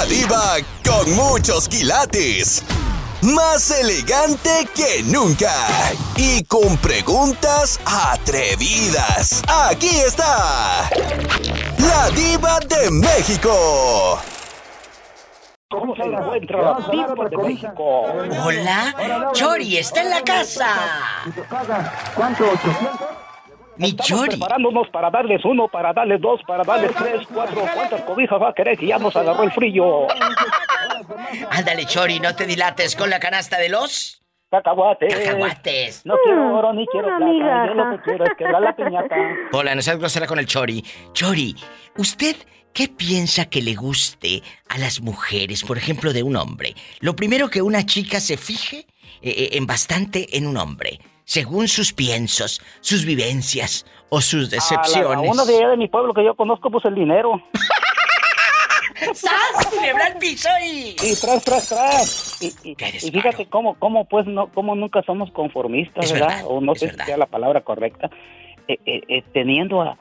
La diva con muchos quilates. Más elegante que nunca. Y con preguntas atrevidas. Aquí está. La diva de México. ¿Cómo se encuentra la diva de México? Hola, Chori está en la casa. ¿Cuánto? ¿800? Mi Estamos Chori. preparándonos para darles uno, para darles dos, para darles tres, cuatro. ¿Cuántas cobijas va a querer que ya nos agarró el frío? Ándale, Chori, no te dilates con la canasta de los Cacahuates. cacahuates. No quiero oro ni quiero plata. migaja. Yo lo que quiero es quebrar la piñata. Hola, no seas grosera con el Chori. Chori, ¿usted qué piensa que le guste a las mujeres, por ejemplo, de un hombre? Lo primero que una chica se fije eh, eh, en bastante en un hombre, según sus piensos, sus vivencias o sus A la- decepciones. a uno de allá de mi pueblo que yo conozco, pues el dinero. ¡Sas! ¡Culebra al piso y... Y tras, tras, tras. Y, y- y fíjate cómo, cómo, pues, no, cómo nunca somos conformistas, Es ¿verdad? verdad, o no es sé verdad. si sea la palabra correcta. Eh, eh, eh, teniendo a,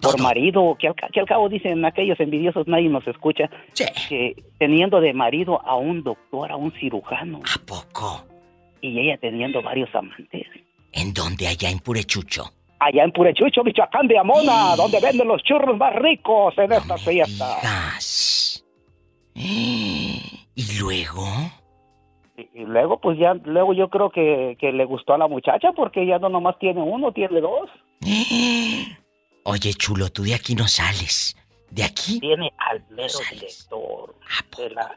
por Todo. marido, que al, ca- que al cabo dicen aquellos envidiosos, nadie nos escucha, Sí. que teniendo de marido a un doctor, a un cirujano, ¿A poco? Y ella teniendo varios amantes. ¿En dónde? Allá en Purechucho. Allá en Purechucho, Michoacán de Amona, donde venden los churros más ricos en esta fiesta. Digas. ¿Y luego? Y, y luego, pues ya, luego yo creo que, que le gustó a la muchacha porque ya no nomás tiene uno, tiene dos. Oye, chulo, tú de aquí no sales. De aquí. Tiene al mero director de la,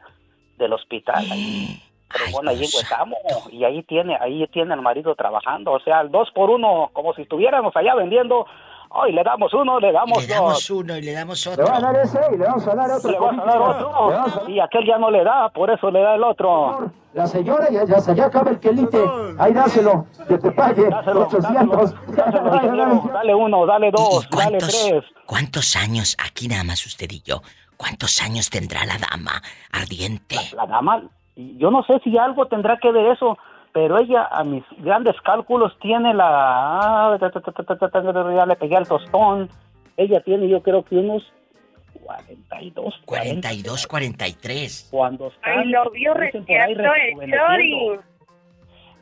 del hospital ahí. Ay, Bueno, cosa. Huetamo, y ahí tiene, ahí tiene al marido trabajando, o sea, al dos por uno, como si estuviéramos allá vendiendo, hoy le damos uno, le damos Le damos dos, uno y le damos Le va a dar otro. ese y le vamos a dar otro. le a dar Le vamos a otro, dar y aquel ya no le da, por eso le da el otro. La señora ya, ya, ya acaba el quelite. Ahí dáselo, que te pague Dáselo, 800. dáselo, dáselo, dale uno, dale ¿Y- dos, ¿Y dale tres. cuántos años, aquí nada más usted y yo, cuántos años tendrá la dama ardiente? La dama, yo no sé si algo tendrá que ver eso, pero ella a mis grandes cálculos tiene la... ah, Ya le pegué al tostón. Ella tiene yo creo que unos 42, 40. 42, 43. Cuando está... Ay, lo vio dicen por ahí, recién el. Chori.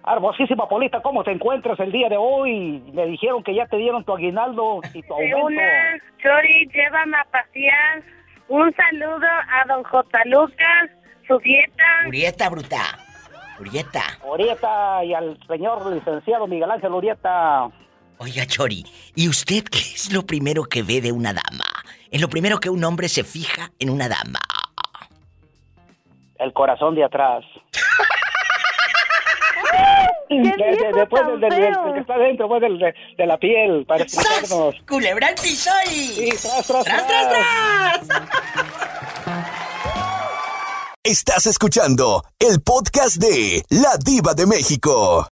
Hermosísima Polita, ¿cómo te encuentras el día de hoy? Me dijeron que ya te dieron tu aguinaldo y tu aumento. una, Chori, llévame a pasear. Un saludo a don J. Lucas, su dieta. Urieta, bruta. Urieta. Urieta y al señor licenciado Miguel Ángel Urieta. Oiga, Chori, ¿y usted qué es lo primero que ve de una dama? Es lo primero que un hombre se fija en una dama. El corazón de atrás. ¡Qué De- de- viejo después del, del- del- del que está dentro, pues del, de, de la piel, para ¡Sas! explicarnos. ¡Culebra al piso y... Sí, tras, tras, ¡Tras, tras, tras! Estás escuchando el podcast de La Diva de México.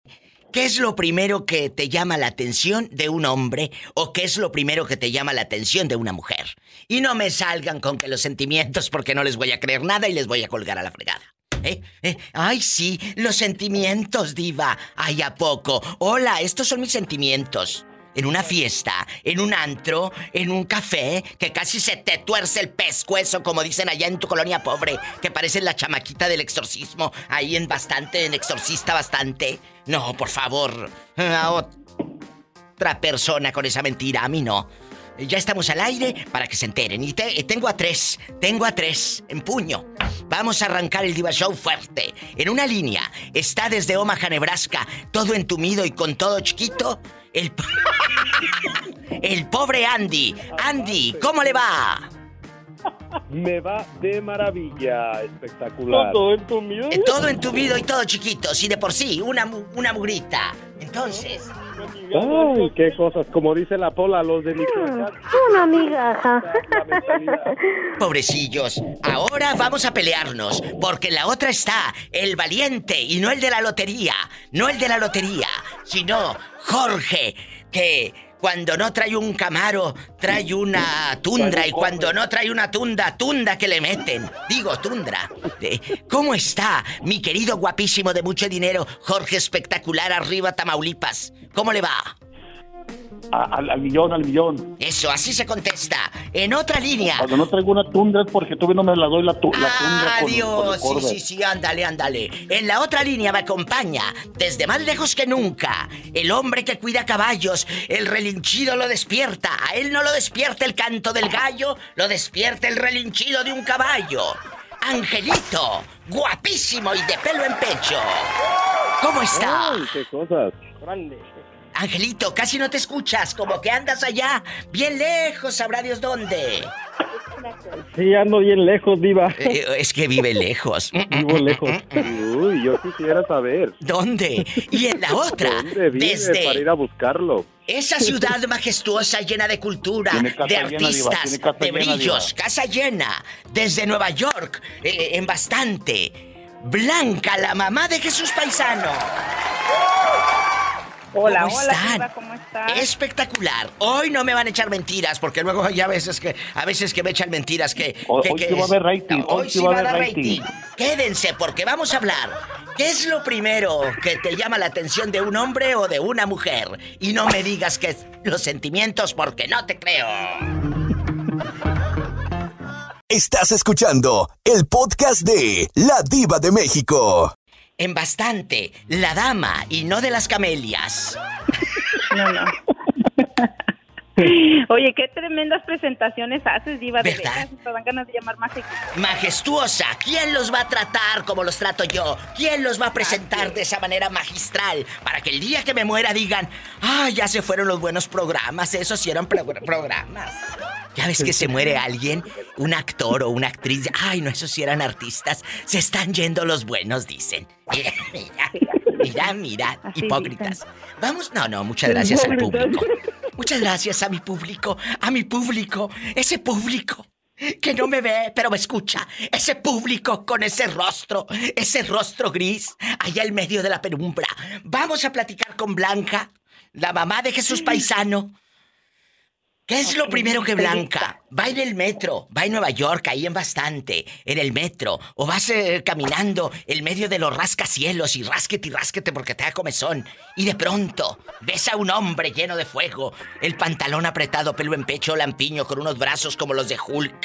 ¿Qué es lo primero que te llama la atención de un hombre o qué es lo primero que te llama la atención de una mujer? Y no me salgan con que los sentimientos porque no les voy a creer nada y les voy a colgar a la fregada. ¿Eh? ¿Eh? Ay, sí, los sentimientos, diva. Ay, ¿a poco? Hola, estos son mis sentimientos. En una fiesta, en un antro, en un café, que casi se te tuerce el pescuezo, como dicen allá en tu colonia pobre, que parece la chamaquita del exorcismo, ahí en bastante, en exorcista bastante. No, por favor, a otra persona con esa mentira, a mí no. Ya estamos al aire para que se enteren. Y te- tengo a tres, tengo a tres en puño. Vamos a arrancar el Diva Show fuerte. En una línea está desde Omaha, Nebraska, todo entumido y con todo chiquito. El, po- el pobre Andy. Andy, ¿cómo le va? Me va de maravilla, espectacular. Eh, Todo entumido y todo chiquito. Si de por sí, una, una mugrita. Entonces, Ay, qué cosas, como dice la Pola, los de Michoacán. Una migaja. Pobrecillos, ahora vamos a pelearnos. Porque en la otra está el valiente y no el de la lotería. No el de la lotería, sino Jorge, que cuando no trae un camaro, trae una tundra. Y cuando no trae una tunda, tunda que le meten. Digo, tundra. Eh, ¿Cómo está, mi querido guapísimo de mucho dinero, Jorge Espectacular, arriba Tamaulipas? ¿Cómo le va? a- al, al millón, al millón. Eso, así se contesta. En otra línea. Cuando no traigo una tundra es porque todavía no me la doy la, tu- la tundra Adiós, con sí, sí, sí, ándale, ándale. En la otra línea me acompaña, desde más lejos que nunca, el hombre que cuida caballos. El relinchido lo despierta. A él no lo despierta el canto del gallo, lo despierta el relinchido de un caballo. Angelito, guapísimo y de pelo en pecho. ¿Cómo está? Ay, qué cosas. Angelito, casi no te escuchas, como que andas allá, bien lejos, sabrá Dios dónde. Sí, ando bien lejos, diva. Eh, es que vive lejos. Vivo lejos. Uy, yo quisiera saber. ¿Dónde? Y en la otra, ¿Dónde vive desde para ir a buscarlo? esa ciudad majestuosa llena de cultura, de artistas, de llena, brillos, Diva. casa llena, desde Nueva York, eh, en bastante. Blanca, la mamá de Jesús Paisano. Hola, ¿Cómo hola, están? Diva, ¿cómo estás? Espectacular. Hoy no me van a echar mentiras, porque luego ya a veces que a veces que me echan mentiras que. Hoy- que- hoy que sí va a haber rating, No, hoy sí va a haber dar rating. Quédense, porque vamos a hablar. ¿Qué es lo primero que te llama la atención de un hombre o de una mujer? Y no me digas que es los sentimientos, porque no te creo. Estás escuchando el podcast de La Diva de México. En bastante, la dama y no de las camelias. No, no. Oye, qué tremendas presentaciones haces, Diva. De ¿Verdad? veras, te dan ganas de llamar más. Majestuosa, ¿quién los va a tratar como los trato yo? ¿Quién los va a presentar de esa manera magistral? Para que el día que me muera digan, ah, ya se fueron los buenos programas, esos sí eran pro- programas. Ya ves que se muere alguien, un actor o una actriz, ay, no, esos sí eran artistas, se están yendo los buenos, dicen. Mira, mira, mira, mira, hipócritas. Vamos, no, no, muchas gracias al público. Muchas gracias a mi público, a mi público, ese público que no me ve, pero me escucha. Ese público con ese rostro, ese rostro gris, allá en medio de la penumbra. Vamos a platicar con Blanca, la mamá de Jesús Paisano. ¿Qué es lo primero que Blanca va en el metro, va en Nueva York, ahí en bastante, en el metro, o vas eh, caminando en medio de los rascacielos y rásquete y rásquete porque te da comezón, y de pronto ves a un hombre lleno de fuego, el pantalón apretado, pelo en pecho, lampiño, con unos brazos como los de Hulk,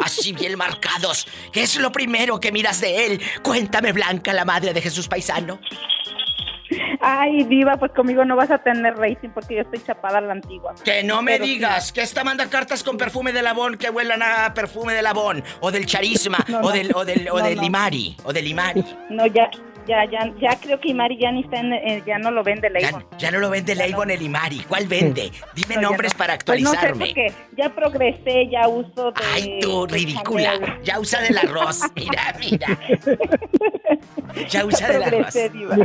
así bien marcados. ¿Qué es lo primero que miras de él? Cuéntame, Blanca, la madre de Jesús Paisano. Ay, Diva, pues conmigo no vas a tener rating porque yo estoy chapada a la antigua. Que no me Pero sí. digas que esta manda cartas con perfume de labón que huelan a perfume de labón o del charisma No, o del o del o No, del limari o del limari. No, ya, ya, ya, ya creo que Imari ya ni está en, eh, ya no lo vende Ya, Leibon. ya no lo vende Leibon el limari. ¿Cuál vende? Dime No, nombres no. para Pues no sé, actualizarme. porque ya progresé, ya uso de... Ay, tú, de ridícula. Chanel. Ya usa del arroz. Mira, mira. Ya usa del arroz. Diva.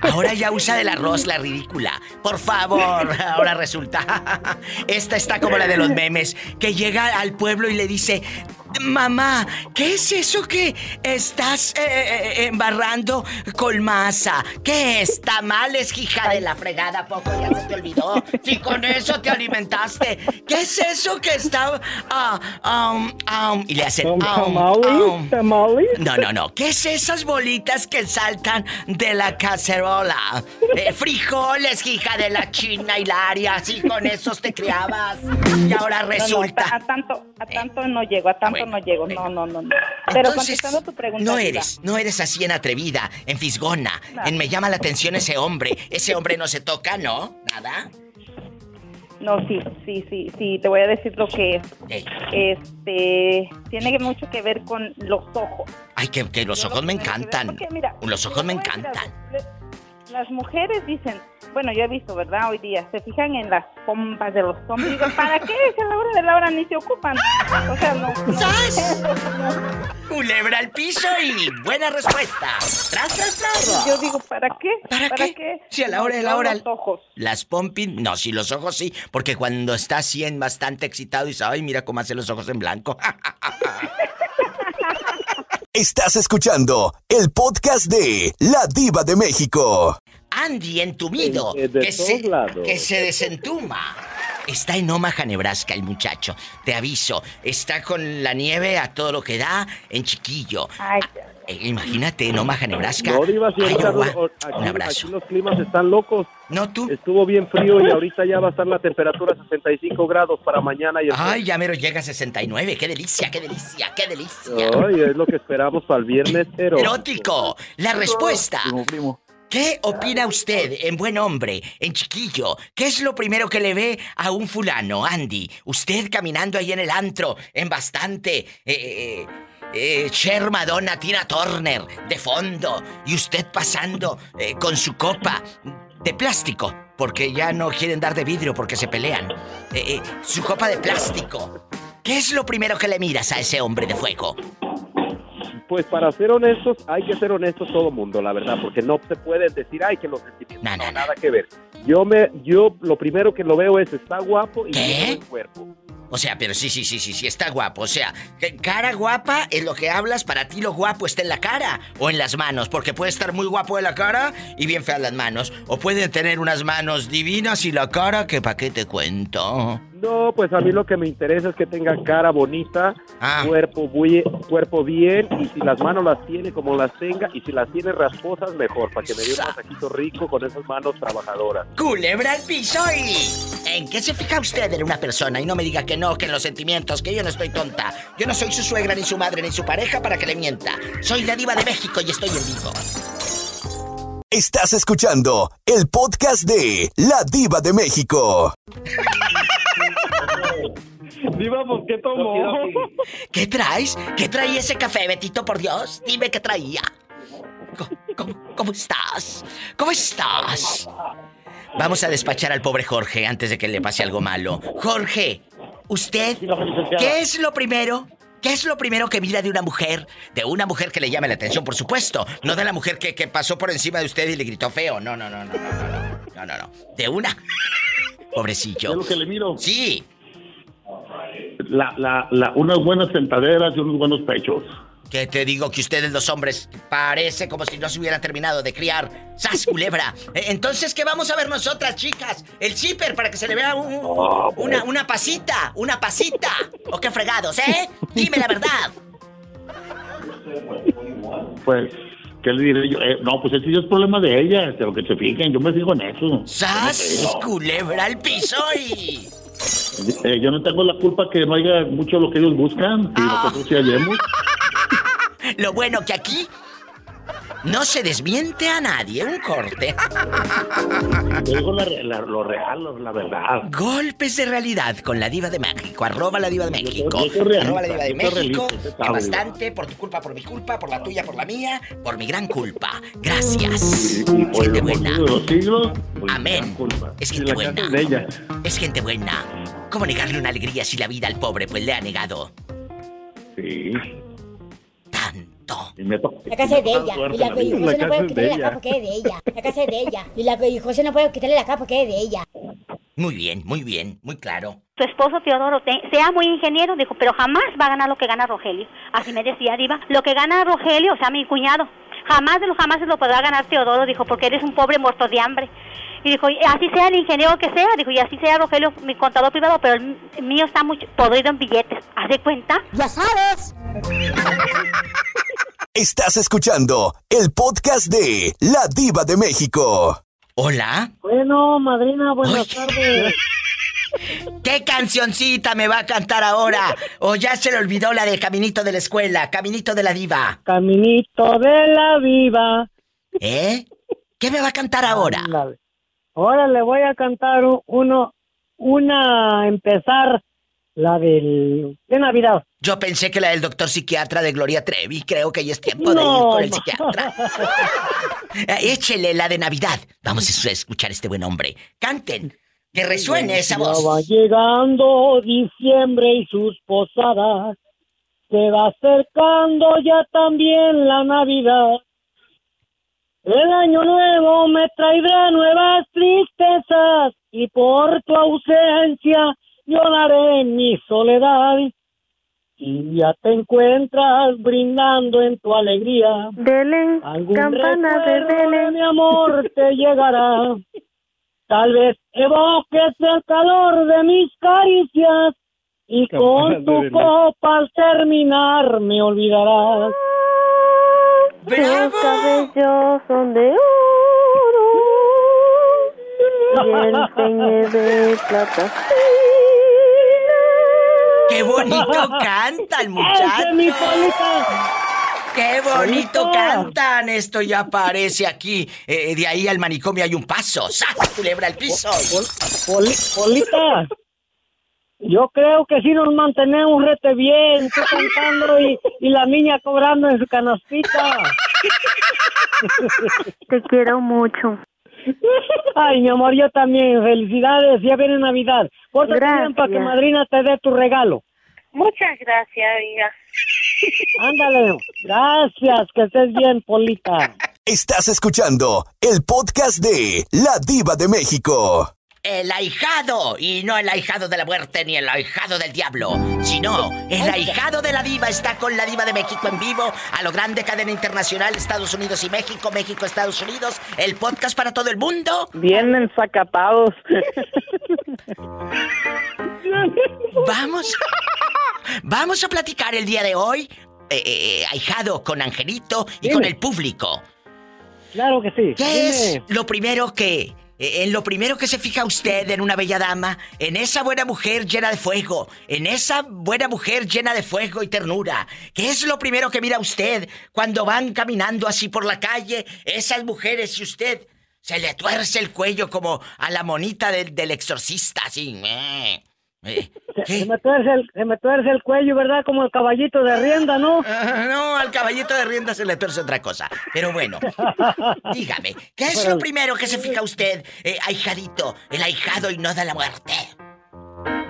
Ahora ya usa del arroz, la ridícula. Por favor, ahora resulta. Esta está como la de los memes, que llega al pueblo y le dice, mamá, ¿qué es eso que estás eh, eh, embarrando con masa? ¿Qué es? ¿Tamales, hija de la fregada? ¿Poco ya se te olvidó? Si con eso te alimentaste. ¿Qué es eso que está... ah, um, um, y le hacen... um, um. ¿Tamales? ¿Tamales? No, no, no. ¿Qué es esas bolitas que saltan de la cacerola? Eh, frijoles, hija de la china Hilaria. Así con esos te criabas. Y ahora No, no, resulta. a, a tanto, a tanto no llego, a tanto Bueno, no llego, no, no, no, no. Pero Entonces, contestando tu pregunta, no eres, no eres así en atrevida, en fisgona, No. en me llama la atención ese hombre. Ese hombre no se toca, ¿no? Nada. No, sí, sí, sí, sí, te voy a decir lo que es. Este, tiene mucho que ver con los ojos. Ay, que, que los Yo ojos lo me que encantan. porque, mira, Los ojos me decir encantan. Las mujeres dicen, bueno, yo he visto, ¿verdad? Hoy día se fijan en las pompas de los hombres y digo, ¿para qué? Si a la hora de la hora ni se ocupan. O sea, no. no ¡Sas! no. Culebra al piso y buena respuesta. Tras, tras, tras. Yo digo, ¿para qué? ¿Para qué? Si a la hora de la hora- Los ojos. Las pompis, no, si los ojos sí, porque cuando está así en bastante excitado dice, ay, mira cómo hace los ojos en blanco. Estás escuchando el podcast de La Diva de México. Andy entumido, de que, se, que se desentuma. Está en Omaha, Nebraska, el muchacho. Te aviso, está con la nieve a todo lo que da en chiquillo. Ay, eh, imagínate, Omaha, Nebraska. No, Diva, si ahorita Iowa. no- o- Un abrazo. aquí los climas están locos. No tú. Estuvo bien frío y ahorita ya va a estar la temperatura 65 grados para mañana y el Ay, ya mero llega a 69. ¡Qué delicia, qué delicia, qué delicia! Ay, es lo que esperamos para el viernes, pero Erótico. La respuesta. Primo, primo. ¿Qué opina usted en buen hombre, en chiquillo? ¿Qué es lo primero que le ve a un fulano, Andy? Usted caminando ahí en el antro, en bastante. Eh, eh, eh, Cher, Madonna, Tina Turner, de fondo. Y usted pasando eh, con su copa de plástico, porque ya no quieren dar de vidrio porque se pelean. Eh, eh, su copa de plástico. ¿Qué es lo primero que le miras a ese hombre de fuego? pues para ser honestos, hay que ser honestos todo mundo, la verdad, porque no se puede decir, ay, que los sentimientos, No, no, no. nada que ver. Yo me, yo lo primero que lo veo es, está guapo y ¿Qué? tiene buen cuerpo. O sea, pero sí, sí, sí, sí, sí, está guapo. O sea, cara guapa es lo que hablas, para ti lo guapo está en la cara o en las manos, porque puede estar muy guapo en la cara y bien fea las manos. O puede tener unas manos divinas y la cara que pa' qué te cuento. No, pues a mí lo que me interesa es que tenga cara bonita, Ah. cuerpo, bui- cuerpo bien, y si las manos las tiene como las tenga, y si las tiene rasposas, mejor, para que me dé un masajito rico con esas manos trabajadoras. Culebra al piso. ¿En qué se fija usted en una persona? Y no me diga que no, que en los sentimientos, que yo no estoy tonta. Yo no soy su suegra, ni su madre, ni su pareja para que le mienta. Soy la diva de México y estoy en vivo. Estás escuchando el podcast de La Diva de México. Diva, ¿por qué tomó? ¿Qué traes? ¿Qué traía ese café, Betito, por Dios? Dime qué traía. ¿Cómo, cómo estás? ¿Cómo estás? Vamos a despachar al pobre Jorge antes de que le pase algo malo. Jorge, ¿usted qué es lo primero? ¿Qué es lo primero que mira de una mujer? De una mujer que le llame la atención, por supuesto. No de la mujer que, que pasó por encima de usted y le gritó feo. No, no, no, no, no, no. No, no, no. De una. Pobrecillo. Lo que le miro. Sí. La, la, la, unas buenas sentaderas y unos buenos pechos. Que te digo que ustedes los hombres parece como si no se hubieran terminado de criar. ¡Sas, culebra! Eh, Entonces, ¿qué vamos a ver nosotras, chicas? El zipper para que se le vea un- una, una pasita, una pasita. ¿O qué fregados, eh? Dime la verdad. Pues, ¿qué le diré yo? Eh, no, pues ese ya es problema de ella, de lo que se fijen. Yo me fijo en eso. ¡Sas, culebra al piso y... Eh, yo no tengo la culpa que no haya mucho lo que ellos buscan. Y nosotros sí hallemos. Lo bueno que aquí no se desmiente a nadie. Un corte. Yo digo la, la- lo real, la verdad. Golpes de realidad con la diva de México. Arroba la diva de México. yo soy realista, Arroba la diva de México. realista, Que bastante por tu culpa, por mi culpa, por la tuya, por la mía, por mi gran culpa. Gracias. Y por Gente el buena. los siglos, pues, Amén. Es Y gente buena. Es gente buena. ¿Cómo negarle una alegría si la vida al pobre pues le ha negado Sí. Y me La casa es de ella. Y la. José no puede quitarle la capa porque es de ella. La casa es de ella. Y la José no puede quitarle la capa porque es de ella. Muy bien, muy bien, muy claro. Tu esposo Teodoro te- sea muy ingeniero, dijo, pero jamás va a ganar lo que gana Rogelio. Así me decía Diva, lo que gana Rogelio, o sea, mi cuñado, jamás de los jamás lo podrá ganar Teodoro, dijo, porque eres un pobre muerto de hambre. Y dijo, y así sea el ingeniero que sea, dijo, y así sea Rogelio, mi contador privado, pero el mío está muy podrido en billetes. ¿Haz de cuenta? Ya sabes. Estás escuchando el podcast de La Diva de México. Hola. Bueno, madrina, buenas Oye. tardes. ¿Qué cancioncita me va a cantar ahora? ¿O ya se le olvidó la de Caminito de la Escuela, Caminito de la Diva? Caminito de la viva. ¿Eh? ¿Qué me va a cantar ahora? Ándale. Ahora le voy a cantar uno, una, empezar, la del, de Navidad. Yo pensé que la del doctor psiquiatra de Gloria Trevi. Creo que ya es tiempo de ir con el psiquiatra. Eh, Échele la de Navidad. Vamos a escuchar a este buen hombre. Canten. Que resuene esa Ya va voz. llegando diciembre y sus posadas. Se va acercando ya también la Navidad. El año nuevo me traerá nuevas tristezas y por tu ausencia lloraré en mi soledad. Y ya te encuentras brindando en tu alegría. Belén, Algún recuerdo de mi amor te llegará. Tal vez evoques el calor de mis caricias y con tu Belén. copa al terminar me olvidarás. ¡Bravo! Tus cabellos son de oro y el peine de plata. ¡Qué bonito canta el muchacho! ¡Ese, mi Polita! ¡Qué bonito cantan! Esto ya parece aquí. Eh, de ahí al manicomio hay un paso. ¡Sas! Culebra al piso. Poli- Polita, yo creo que sí nos mantenemos rete bien, tú cantando y, y la niña cobrando en su canastita. Te quiero mucho. Ay, mi amor, yo también. Felicidades, ya viene Navidad. Pórtate bien para que madrina te dé tu regalo. Muchas gracias, oiga. Ándale, gracias, que estés bien, Polita. Estás escuchando el podcast de La Diva de México. El ahijado, y no el ahijado de la muerte ni el ahijado del diablo, sino el ahijado de la diva está con la diva de México en vivo, a lo grande cadena internacional, Estados Unidos y México, México, Estados Unidos, el podcast para todo el mundo. Bien ensacatados. Vamos, vamos a platicar el día de hoy, eh, eh, ahijado con Angelito y Dime. con el público. Claro que sí. ¿Qué Dime. es lo primero que... eh, En lo primero que se fija usted en una bella dama, en esa buena mujer llena de fuego, en esa buena mujer llena de fuego y ternura. ¿Qué es lo primero que mira usted cuando van caminando así por la calle? Esas mujeres y usted se le tuerce el cuello como a la monita del, del exorcista, así. Eh, Se, se me tuerce el, se me tuerce el cuello, ¿verdad? Como el caballito de rienda, ¿no? Ah, No, al caballito de rienda se le tuerce otra cosa. Pero bueno, dígame, ¿qué es lo primero que se fija usted, eh, ahijadito, el ahijado y no de la muerte?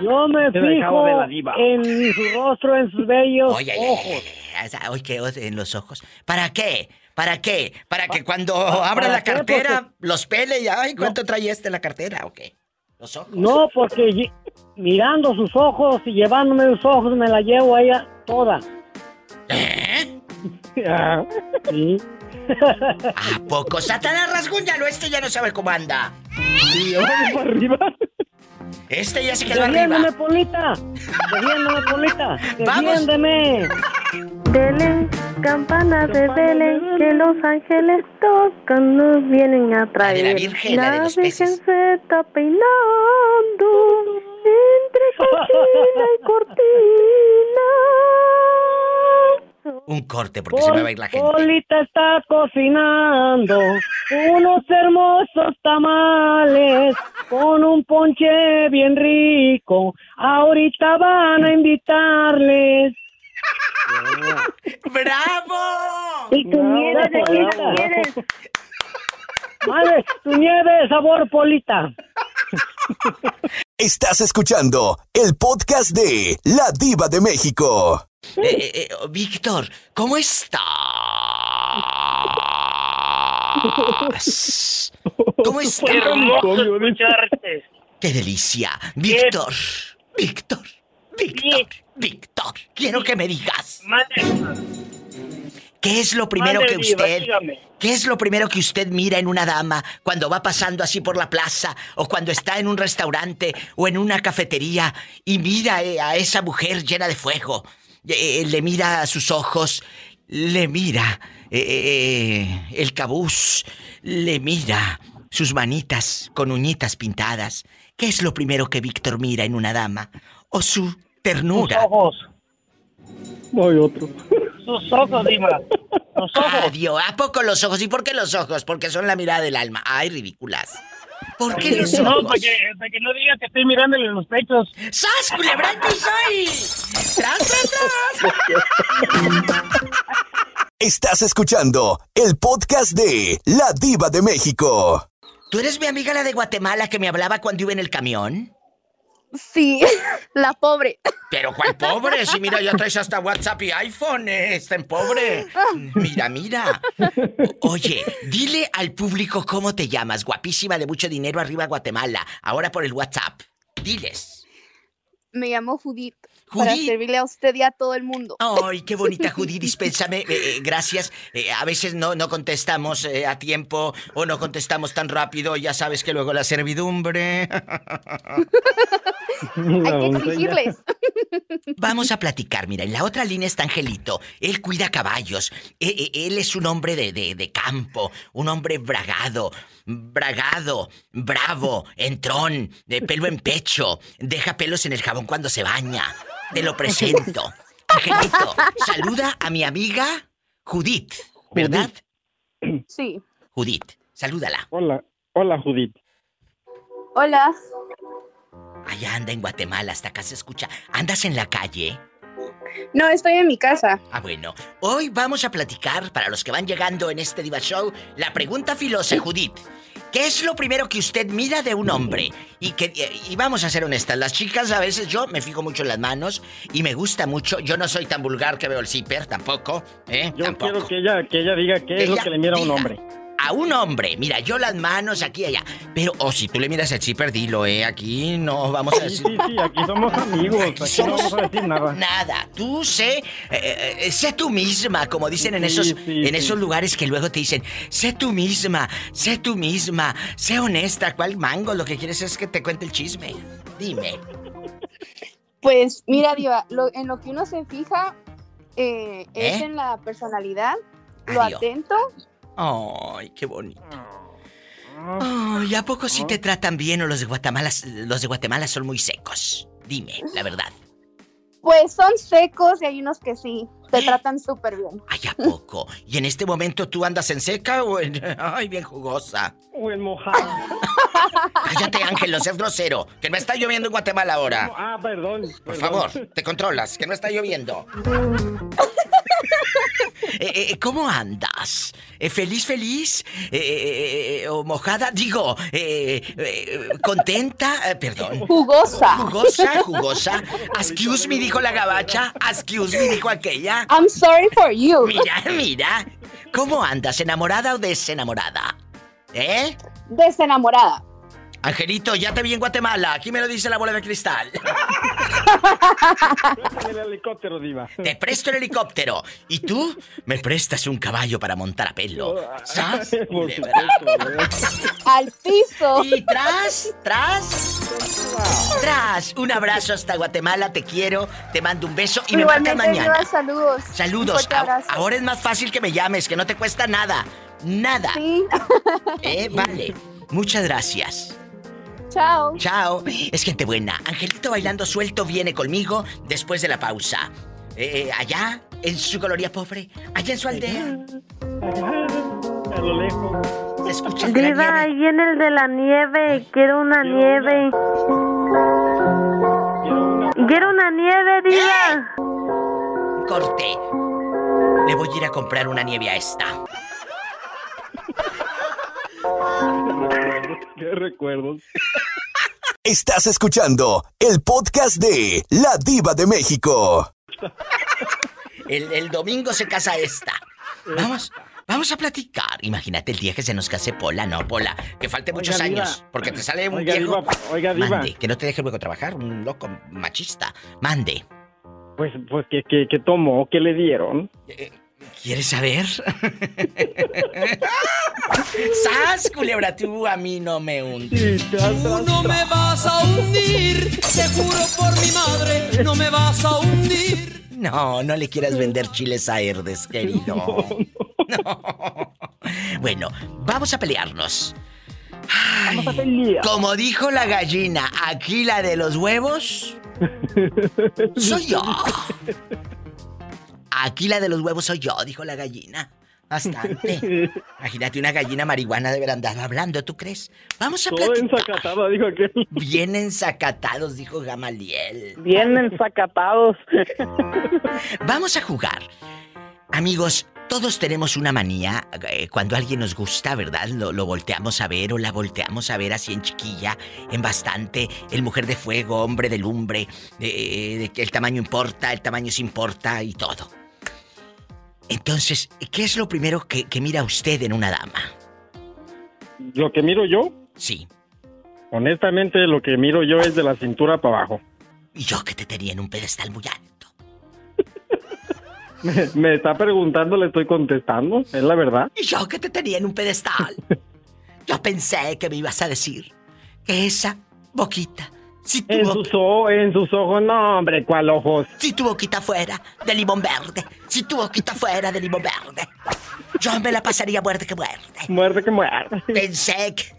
Yo me fijo de la diva. en su rostro, en sus bellos Oye, oye, ojos. oye, oye, oye, ¿qué en los ojos? ¿Para qué? ¿Para qué? ¿Para que cuando abra ¿para la qué? cartera los pele y, ay, ¿cuánto trae este en la cartera o qué? Los ojos. No, porque mirando sus ojos y llevándome los ojos me la llevo a ella toda. ¿Eh? Sí. ¿A poco? Satanás rasguñalo, este ya no sabe cómo anda. Y vamos para arriba. Este ya se quedó Defiéndeme, arriba. Polita. Defiéndeme, Polita. Vamos. Defiéndeme. Belén, campana de Belén, que los ángeles tocan, nos vienen a traer. de la Virgen, la de los Virgen peces. se está peinando entre cortina y cortina. Un corte porque se me va a ir la gente. Polita está cocinando unos hermosos tamales con un ponche bien rico. Ahorita van a invitarles. ¡Bravo! ¿Y tu nieve de qué quieres? Vale, tu nieve sabor Polita. Estás escuchando el podcast de La Diva de México. Eh, eh, eh, Víctor, ¿cómo estás? ¿Cómo estás? Qué hermoso escucharte. ¡Qué delicia! Víctor, Víctor, Víctor, Víctor, quiero que me digas. ¿Qué es lo primero que usted... ¿Qué es lo primero que usted mira en una dama cuando va pasando así por la plaza o cuando está en un restaurante o en una cafetería y mira a esa mujer llena de fuego? Eh, le mira a sus ojos, le mira eh, eh, el cabuz, le mira sus manitas con uñitas pintadas. ¿Qué es lo primero que Víctor mira en una dama? ¿O su ternura? Sus ojos. Voy otro. Sus ojos, Diva. Sus ojos. Adiós. ¿A poco los ojos? ¿Y por qué los ojos? Porque son la mirada del alma. Ay, ridículas. ¿Por qué los No, ojos? para que, para que no diga que estoy mirándole los pechos. ¡Sas, culebra al piso y... ¡Tras, tras, tras! Estás escuchando el podcast de La Diva de México. ¿Tú eres mi amiga la de Guatemala que me hablaba cuando iba en el camión? Sí, la pobre. Pero ¿cuál pobre? Si mira, ya traes hasta WhatsApp y iPhone, eh, está en pobre. Mira, mira. Oye, dile al público cómo te llamas, guapísima de mucho dinero arriba Guatemala, ahora por el WhatsApp. Diles. Me llamo Judith. Para servirle a usted y a todo el mundo. Ay, qué bonita Judy, dispénsame, eh, eh, gracias. Eh, a veces no, no contestamos eh, a tiempo o no contestamos tan rápido, ya sabes que luego la servidumbre. Hay que exigirles. Vamos a platicar, mira, en la otra línea está Angelito. Él cuida caballos. Él es un hombre de, de- de campo, un hombre bragado, bragado, bravo, entrón, de pelo en pecho, deja pelos en el jabón cuando se baña. Te lo presento. Angelito, saluda a mi amiga Judith, ¿verdad? Sí. Judith, salúdala. Hola, hola Judith. Hola. Allá anda en Guatemala, hasta acá se escucha. ¿Andas en la calle? No, estoy en mi casa. Ah, bueno. Hoy vamos a platicar, para los que van llegando en este Diva Show, la pregunta filosa, Judith. ¿Qué es lo primero que usted mira de un hombre? Y que y vamos a ser honestas, las chicas a veces yo me fijo mucho en las manos y me gusta mucho. Yo no soy tan vulgar que veo el zipper, tampoco, ¿eh? Yo Tampoco. quiero que ella, que ella diga qué es lo que le mira a un hombre. A un hombre, mira, yo las manos aquí y allá. Pero, o si tú le miras el zipper, dilo, ¿eh? Aquí no vamos a Sí, decir. sí, sí, aquí somos amigos, aquí, no vamos a decir nada. Nada, tú sé, eh, eh, sé tú misma, como dicen en Sí, esos, sí, en sí. esos lugares que luego te dicen, sé tú misma, sé tú misma, sé honesta, ¿cuál mango? Lo que quieres es que te cuente el chisme. Dime. Pues mira, Diva, lo- en lo que uno se fija eh, es ¿Eh? en la personalidad, lo atento. Ay, qué bonito. Ay, ¿a poco sí te tratan bien o los de Guatemala, los de Guatemala son muy secos? Dime, la verdad. Pues son secos y hay unos que sí, te tratan súper bien. Ay, ¿a poco? ¿Y en este momento tú andas en seca o en... Ay, bien jugosa? O en mojada. Cállate, Ángel, no seas grosero. Que no está lloviendo en Guatemala ahora. Ah, perdón. Por perdón. favor, te controlas, que no está lloviendo. Eh, eh, ¿Cómo andas? Eh, ¿Feliz, feliz? Eh, eh, eh, ¿O mojada? Digo, eh, eh, ¿contenta? Eh, perdón. Jugosa. ¿Jugosa? ¿Jugosa? Excuse me, dijo la gabacha. Excuse me, dijo aquella. I'm sorry for you. Mira, mira. ¿Cómo andas? ¿Enamorada o desenamorada? ¿Eh? Desenamorada. Angelito, ya te vi en Guatemala. Aquí me lo dice la bola de cristal. El helicóptero, diva. Te presto el helicóptero. Y tú me prestas un caballo para montar a pelo. Culebra. supuesto, Al piso. Y tras, tras, tras. Un abrazo hasta Guatemala, te quiero, te mando un beso y me marcas mañana. Diva, saludos. Saludos. Ahora es más fácil que me llames, que no te cuesta nada. Nada. Sí. ¿Eh? Vale. Muchas gracias. Chao. Chao. Es gente buena. Angelito bailando suelto viene conmigo después de la pausa. Eh, allá, en su coloría pobre, allá en su aldea. A lo lejos. Se escucha el de la Diva, nieve. ahí viene el de la nieve. Quiero una nieve. Quiero una nieve, Diva. Corte. Le voy a ir a comprar una nieve a esta. Qué recuerdos. Estás escuchando el podcast de La Diva de México. El, el domingo se casa esta. Vamos, vamos a platicar. Imagínate el día que se nos case Pola, no, Pola. Que falte muchos Oiga, diva. años. Porque te sale un Oiga, viejo. diva, oiga, diva. Mande, que no te deje luego trabajar, un loco machista. Mande. Pues, pues, ¿qué, qué, qué tomó? ¿Qué le dieron? ¿Quieres saber? ¡Sas, culebra! Tú a mí no me hundes. Tú no me vas a hundir, te juro por mi madre, no me vas a hundir. No, no le quieras vender chiles a Herdes, querido. No. Bueno, vamos a pelearnos. Ay, como dijo la gallina, aquí la de los huevos soy yo. Aquí la de los huevos soy yo, dijo la gallina. Bastante. Imagínate una gallina marihuana de haber andado hablando, ¿tú crees? Vamos a Todo platicar. ensacatada, dijo aquel. Bien ensacatados, dijo Gamaliel. Bien ensacatados. Vamos a jugar. Amigos, todos tenemos una manía. eh, cuando alguien nos gusta, ¿verdad? Lo, lo volteamos a ver o la volteamos a ver así en chiquilla, en bastante. El mujer de fuego, hombre de lumbre, eh, de que el tamaño importa, el tamaño se importa y todo. Entonces, ¿qué es lo primero que, que mira usted en una dama? Lo que miro yo, Sí. honestamente, lo que miro yo es de la cintura para abajo. Y yo que te tenía en un pedestal muy alto. Me, me está preguntando, le estoy contestando, es la verdad. Y yo que te tenía en un pedestal. Yo pensé que me ibas a decir que esa boquita, si En sus, en sus ojos, no, hombre, ¿cuál ojos? si tu boquita fuera de limón verde, si tu boquita fuera de limón verde, yo me la pasaría muerte que muerte. Muerte que muerte. Pensé que,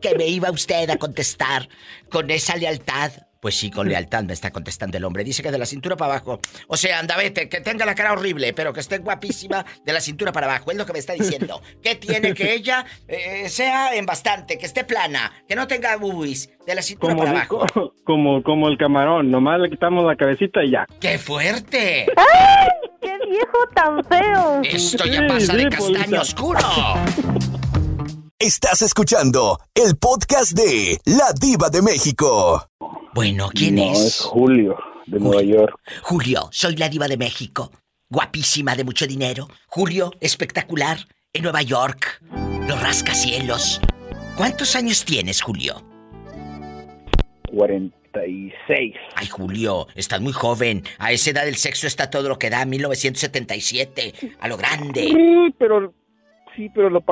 que me iba usted a contestar con esa lealtad. Pues sí, con lealtad me está contestando el hombre. Dice que de la cintura para abajo. O sea, anda, vete, que tenga la cara horrible, pero que esté guapísima de la cintura para abajo. Es lo que me está diciendo. Que tiene que ella eh, sea en bastante, que esté plana, que no tenga bubis de la cintura Como, para abajo. como, como, como el camarón, nomás le quitamos la cabecita y ya. ¡Qué fuerte! ¡Ay! ¡Qué viejo tan feo! Esto ya pasa de castaño oscuro. Estás escuchando el podcast de La Diva de México. Bueno, ¿quién No, es? es Julio, de Nueva York. Julio, soy la diva de México. Guapísima, de mucho dinero. Julio, espectacular. En Nueva York. Los rascacielos. ¿Cuántos años tienes, Julio? 46. Ay, Julio, estás muy joven. A esa edad el sexo está todo lo que da. 1977. A lo grande. Sí, pero sí, pero lo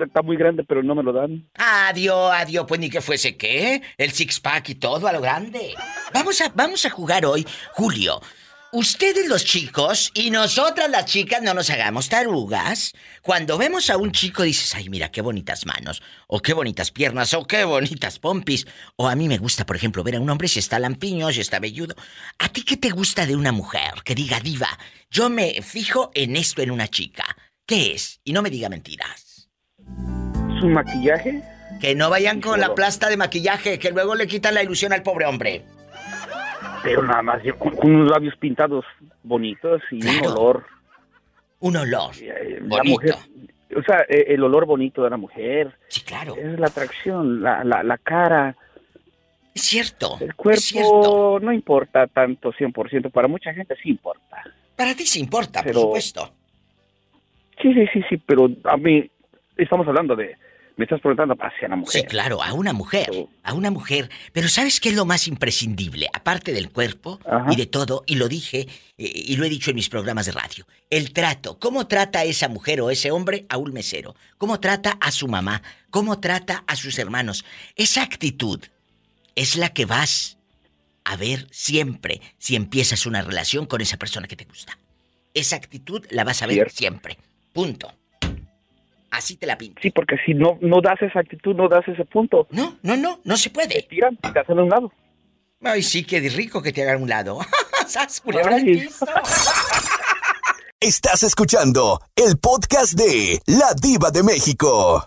está muy grande, pero no me lo dan. Adiós, adiós. Pues ni que fuese qué. El six-pack y todo a lo grande. Vamos a, vamos a jugar hoy, Julio. Ustedes los chicos y nosotras las chicas no nos hagamos tarugas. Cuando vemos a un chico dices, ay, mira qué bonitas manos, o qué bonitas piernas, o qué bonitas pompis. O a mí me gusta, por ejemplo, ver a un hombre si está lampiño, si está velludo. ¿A ti qué te gusta de una mujer? Que diga, diva, yo me fijo en esto en una chica. ¿Qué es? Y no me diga mentiras. ¿Su maquillaje? Que no vayan con la plasta de maquillaje, que luego le quitan la ilusión al pobre hombre. Pero nada más, yo con, con unos labios pintados bonitos y un olor. Un olor. La mujer, o sea, eh, el olor bonito de la mujer. Sí, claro. Es la atracción, la, la, la cara. Es cierto. El cuerpo cierto. no importa tanto 100%, para mucha gente sí importa. Para ti sí importa, Pero- por supuesto. Sí, sí, sí, sí, pero a mí estamos hablando de, me estás preguntando hacia la mujer. Sí, claro, a una mujer, a una mujer. Pero ¿sabes qué es lo más imprescindible? Aparte del cuerpo Ajá. y de todo, y lo dije eh, y lo he dicho en mis programas de radio, el trato. ¿Cómo trata esa mujer o ese hombre a un mesero? ¿Cómo trata a su mamá? ¿Cómo trata a sus hermanos? Esa actitud es la que vas a ver siempre si empiezas una relación con esa persona que te gusta. Esa actitud la vas a ver Cierto. siempre. Punto. Así te la pinto. Sí, porque si no, no das esa actitud, no das ese punto. No, no, no, no se puede. Te tiran, te hacen a un lado. Ay, sí, qué rico que te hagan a un lado. ¡Sas! Estás escuchando el podcast de La Diva de México.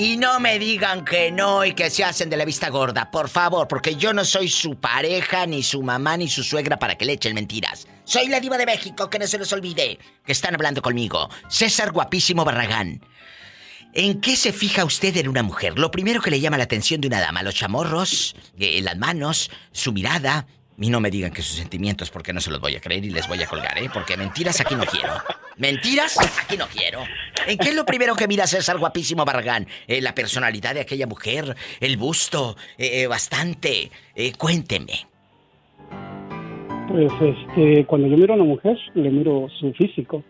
Y no me digan que no y que se hacen de la vista gorda, por favor, porque yo no soy su pareja, ni su mamá, ni su suegra para que le echen mentiras. Soy la diva de México, que no se les olvide que están hablando conmigo. César Guapísimo Barragán. ¿En qué se fija usted en una mujer? Lo primero que le llama la atención de una dama, los chamorros, eh, las manos, su mirada. Y no me digan que sus sentimientos, porque no se los voy a creer y les voy a colgar, ¿eh? Porque mentiras aquí no quiero. Mentiras aquí no quiero. ¿En qué es lo primero que mira César Guapísimo Barragán? Eh, la personalidad de aquella mujer, el busto, eh, eh, bastante. Eh, cuénteme. Pues este, cuando yo miro a una mujer, le miro su físico.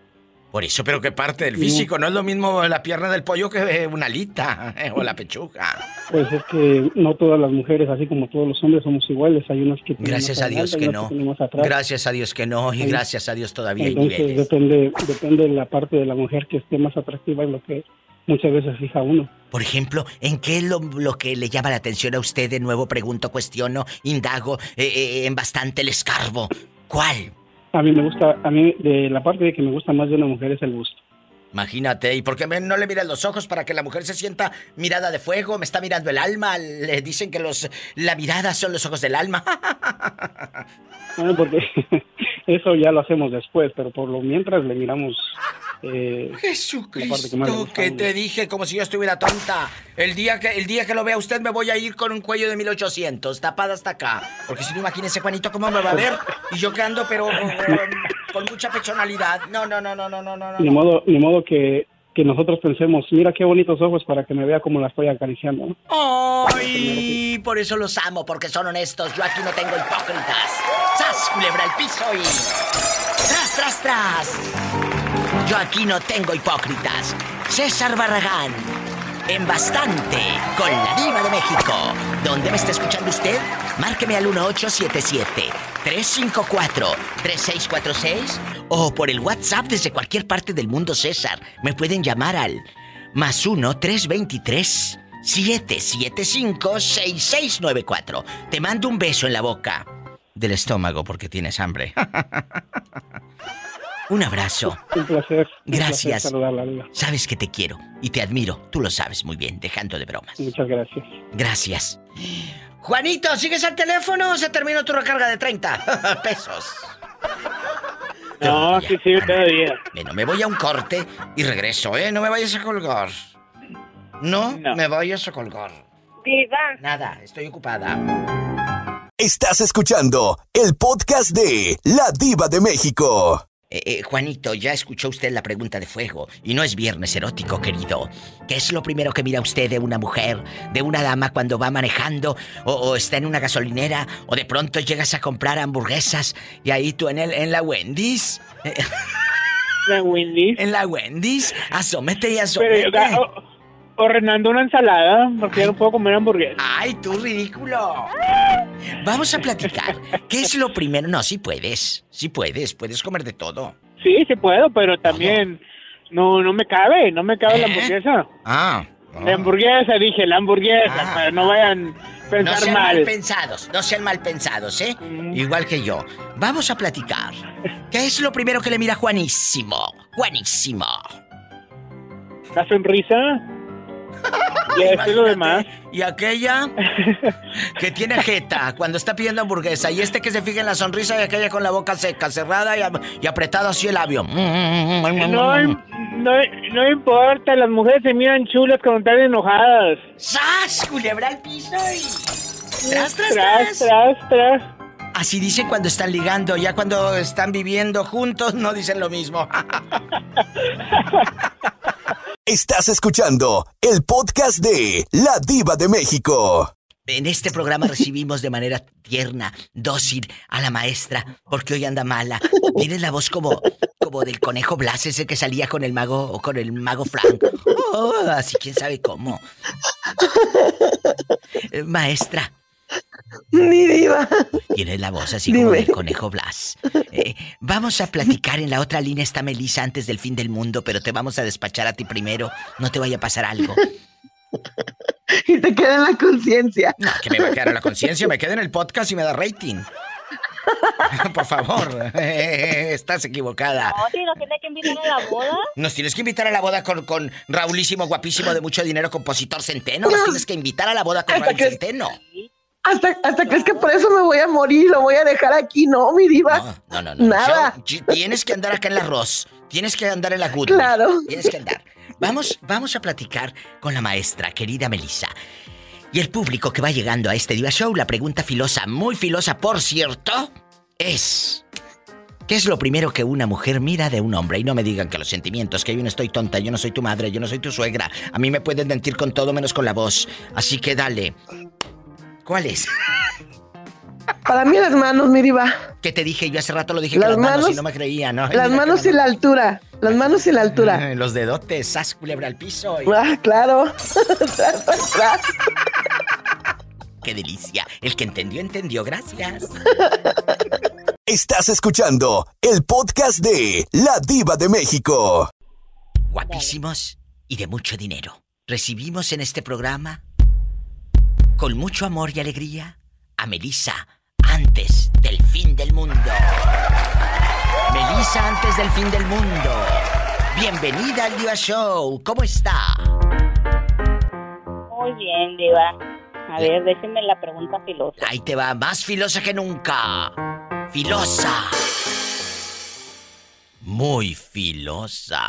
Por eso, pero que parte del físico, no es lo mismo la pierna del pollo que una alita eh, o la pechuga. Pues es que no todas las mujeres, así como todos los hombres, somos iguales. Hay unas que tienen Gracias a Dios que hay no. Gracias a Dios que no y gracias a Dios todavía hay Entonces niveles. depende, depende de la parte de la mujer que esté más atractiva en lo que muchas veces fija uno. Por ejemplo, ¿en qué es lo, lo que le llama la atención a usted? De nuevo pregunto, cuestiono, indago, eh, eh, en bastante el escarbo. ¿Cuál? A mí me gusta, a mí de la parte de que me gusta más de una mujer es el gusto. Imagínate, ¿y por qué no le miras los ojos para que la mujer se sienta mirada de fuego? ¿Me está mirando el alma? Le dicen que los la mirada son los ojos del alma. Ah, porque eso ya lo hacemos después, pero por lo mientras le miramos eh, parte que que te dije como si yo estuviera tonta. El día que el día que lo vea usted me voy a ir con un cuello de 1800, tapada hasta acá. Porque si no imagínese Juanito cómo me va a ver y yo que ando pero eh, con mucha pechonalidad. No, no, no, no, no, no, no. Ni no. modo, ni modo que que nosotros pensemos, mira qué bonitos ojos para que me vea como la estoy acariciando. ¡Ay! Por eso los amo, porque son honestos. Yo aquí no tengo hipócritas. ¡Sas, culebra al piso y... ¡Tras, tras, tras! Yo aquí no tengo hipócritas. César Barragán. En bastante, con la diva de México. ¿Dónde me está escuchando usted? Márqueme al 1877-354-3646 o por el WhatsApp desde cualquier parte del mundo, César. Me pueden llamar al más 1-323-775-6694. Te mando un beso en la boca del estómago porque tienes hambre. un abrazo. Un placer. un Gracias. placer saludarla, Diva. Sabes que te quiero y te admiro. Tú lo sabes muy bien, dejando de bromas. Muchas gracias. Gracias. Juanito, ¿sigues al teléfono o se terminó tu recarga de 30 pesos? No, sí, sí, todavía. Bueno, me voy a un corte y regreso, ¿eh? No me vayas a colgar. No, me vayas a colgar. Diva. Nada, estoy ocupada. Estás escuchando el podcast de La Diva de México. Eh, eh, Juanito, ya escuchó usted la pregunta de fuego. Y no es viernes erótico, querido. ¿Qué es lo primero que mira usted de una mujer, de una dama cuando va manejando, o, o está en una gasolinera, o de pronto llegas a comprar hamburguesas y ahí tú en, el, en la Wendy's? Eh, ¿La Wendy's? En la Wendy's. Asómete y Pero asómete. yo, ga- o- ordenando una ensalada, porque yo no puedo comer hamburguesa. ¡Ay, tú ridículo! Vamos a platicar. ¿Qué es lo primero? No, sí puedes. Sí puedes. Puedes comer de todo. Sí, sí puedo, pero también no no me cabe, no me cabe la hamburguesa. Ah. La hamburguesa, dije, la hamburguesa, para no vayan a No pensar sean mal. mal. pensados, no sean mal pensados, ¿eh? Igual que yo. Vamos a platicar. ¿Qué es lo primero que le mira Juanísimo? Juanísimo. La sonrisa. Y eso es lo demás. Y aquella que tiene jeta cuando está pidiendo hamburguesa. Y este que se fija en la sonrisa y aquella con la boca seca, cerrada y, ap- y apretado así el labio. No, im- no, no importa, las mujeres se miran chulas cuando están enojadas. ¡Sas! Culebra al piso y... Tras, tras, tras, tras, tras. Así dicen cuando están ligando, ya cuando están viviendo juntos no dicen lo mismo. Estás escuchando el podcast de La Diva de México. En este programa recibimos de manera tierna, dócil a la maestra, porque hoy anda mala. Tienes la voz como, como del conejo Blas, ese que salía con el mago o con el mago Frank. Oh, así quién sabe cómo. Maestra. Mi diva. Tienes la voz así como del conejo Blas. Eh, vamos a platicar en la otra línea está Melissa antes del fin del mundo, pero te vamos a despachar a ti primero. No te vaya a pasar algo. Y te queda en la conciencia. No, que me va a quedar en la conciencia, me queda en el podcast y me da rating. Por favor, estás equivocada. Oye, ¿nos tiene que invitar a la boda? Nos tienes que invitar a la boda con, con Raulísimo, guapísimo, de mucho dinero, compositor centeno. Nos tienes que invitar a la boda con Raúl Centeno. Hasta, hasta crees que por eso me voy a morir, lo voy a dejar aquí, no, mi diva. No, no, no. Nada. Yo- tienes que andar acá en el arroz. Tienes que andar en la good. Claro. Tienes que andar. Vamos, vamos a platicar con la maestra, querida Melissa. Y el público que va llegando a este Diva Show, la pregunta filosa, muy filosa, por cierto, es... ¿Qué es lo primero que una mujer mira de un hombre? Y no me digan que los sentimientos, que yo no estoy tonta, yo no soy tu madre, yo no soy tu suegra. A mí me pueden mentir con todo menos con la voz. Así que dale. ¿Cuál es? Para mí las manos, mi diva. ¿Qué te dije? Yo hace rato lo dije que Las las manos, manos- y no me creía, ¿no? Ay, Las manos y la altura. Las manos y la altura. Los dedotes, sas culebra al piso. y- Ah, claro. ¡Qué delicia! El que entendió, entendió. Gracias. Estás escuchando el podcast de La Diva de México. Guapísimos y de mucho dinero. Recibimos en este programa, con mucho amor y alegría, a Melissa antes del fin del mundo. Melissa antes del fin del mundo. Bienvenida al Diva Show. ¿Cómo está? Muy bien, Diva. A ver, déjenme la pregunta filosa. Ahí te va, más filosa que nunca. Filosa. Muy filosa.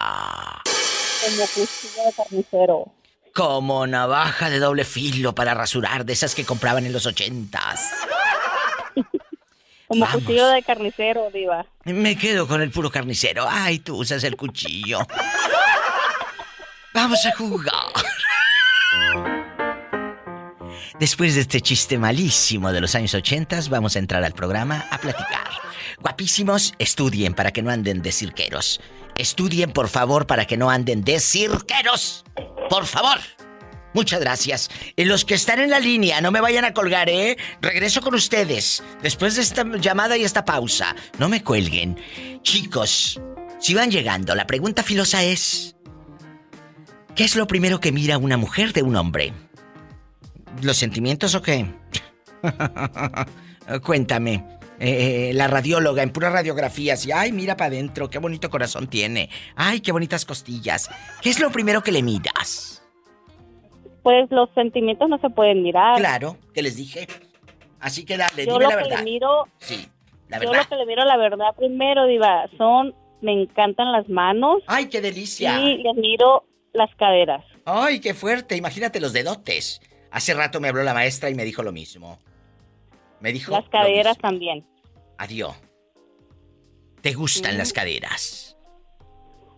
Como cuchillo de carnicero. Como navaja de doble filo para rasurar, de esas que compraban en los ochentas. Como Vamos. cuchillo de carnicero, Diva. Me quedo con el puro carnicero. Ay, tú usas el cuchillo. Vamos a jugar. Después de este chiste malísimo de los años 80, vamos a entrar al programa a platicar. Guapísimos, estudien para que no anden de cirqueros. Estudien, por favor, para que no anden de cirqueros. Por favor. Muchas gracias. Y los que están en la línea, no me vayan a colgar, ¿eh? Regreso con ustedes. Después de esta llamada y esta pausa. No me cuelguen. Chicos, si van llegando, la pregunta filosa es... ¿Qué es lo primero que mira una mujer de un hombre? ¿Los sentimientos o qué? Cuéntame. Eh, la radióloga en puras radiografías y ay, mira para adentro, qué bonito corazón tiene. Ay, qué bonitas costillas. ¿Qué es lo primero que le miras? Pues los sentimientos no se pueden mirar. Claro, que les dije. Así que dale, Yo dime lo la que verdad. le miro, Sí, la yo verdad. lo que le miro la verdad primero, diva, son, me encantan las manos. Ay, qué delicia. Y les miro las caderas. Ay, qué fuerte. Imagínate los dedotes. Hace rato me habló la maestra y me dijo lo mismo. Me dijo. Las caderas también. Adiós. ¿Te gustan las caderas?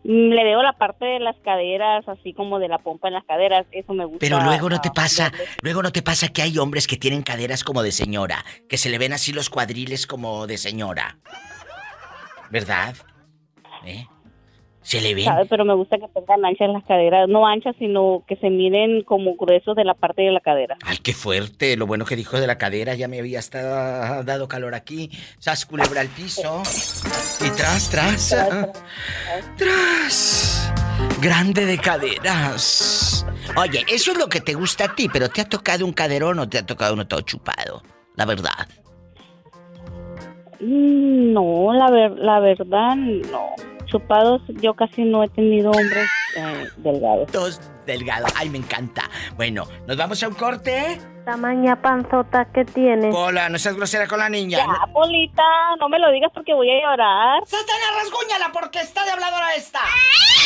Mm, Le veo la parte de las caderas, así como de la pompa en las caderas, eso me gusta. Pero luego no te pasa, luego no te pasa que hay hombres que tienen caderas como de señora, que se le ven así los cuadriles como de señora. ¿Verdad? ¿Eh? Se le. ¿sabe? Pero me gusta que tengan anchas las caderas, no anchas, sino que se miren como gruesos de la parte de la cadera. Ay, qué fuerte. Lo bueno que dijo de la cadera, ya me había hasta dado calor aquí. Sas culebra al piso. Y tras, tras. ah, Tras. Grande de caderas. Oye, eso es lo que te gusta a ti, pero ¿te ha tocado un caderón o te ha tocado uno todo chupado? La verdad. Mm, No, la, ver, la verdad, no. Chupados, yo casi no he tenido hombres eh, delgados. Dos delgados. Ay, me encanta. Bueno, ¿nos vamos a un corte? Tamaña panzota que tiene. Hola, no seas grosera con la niña. Ya, Polita, no me lo digas porque voy a llorar. ¡Satana, rasguñala porque está de habladora esta!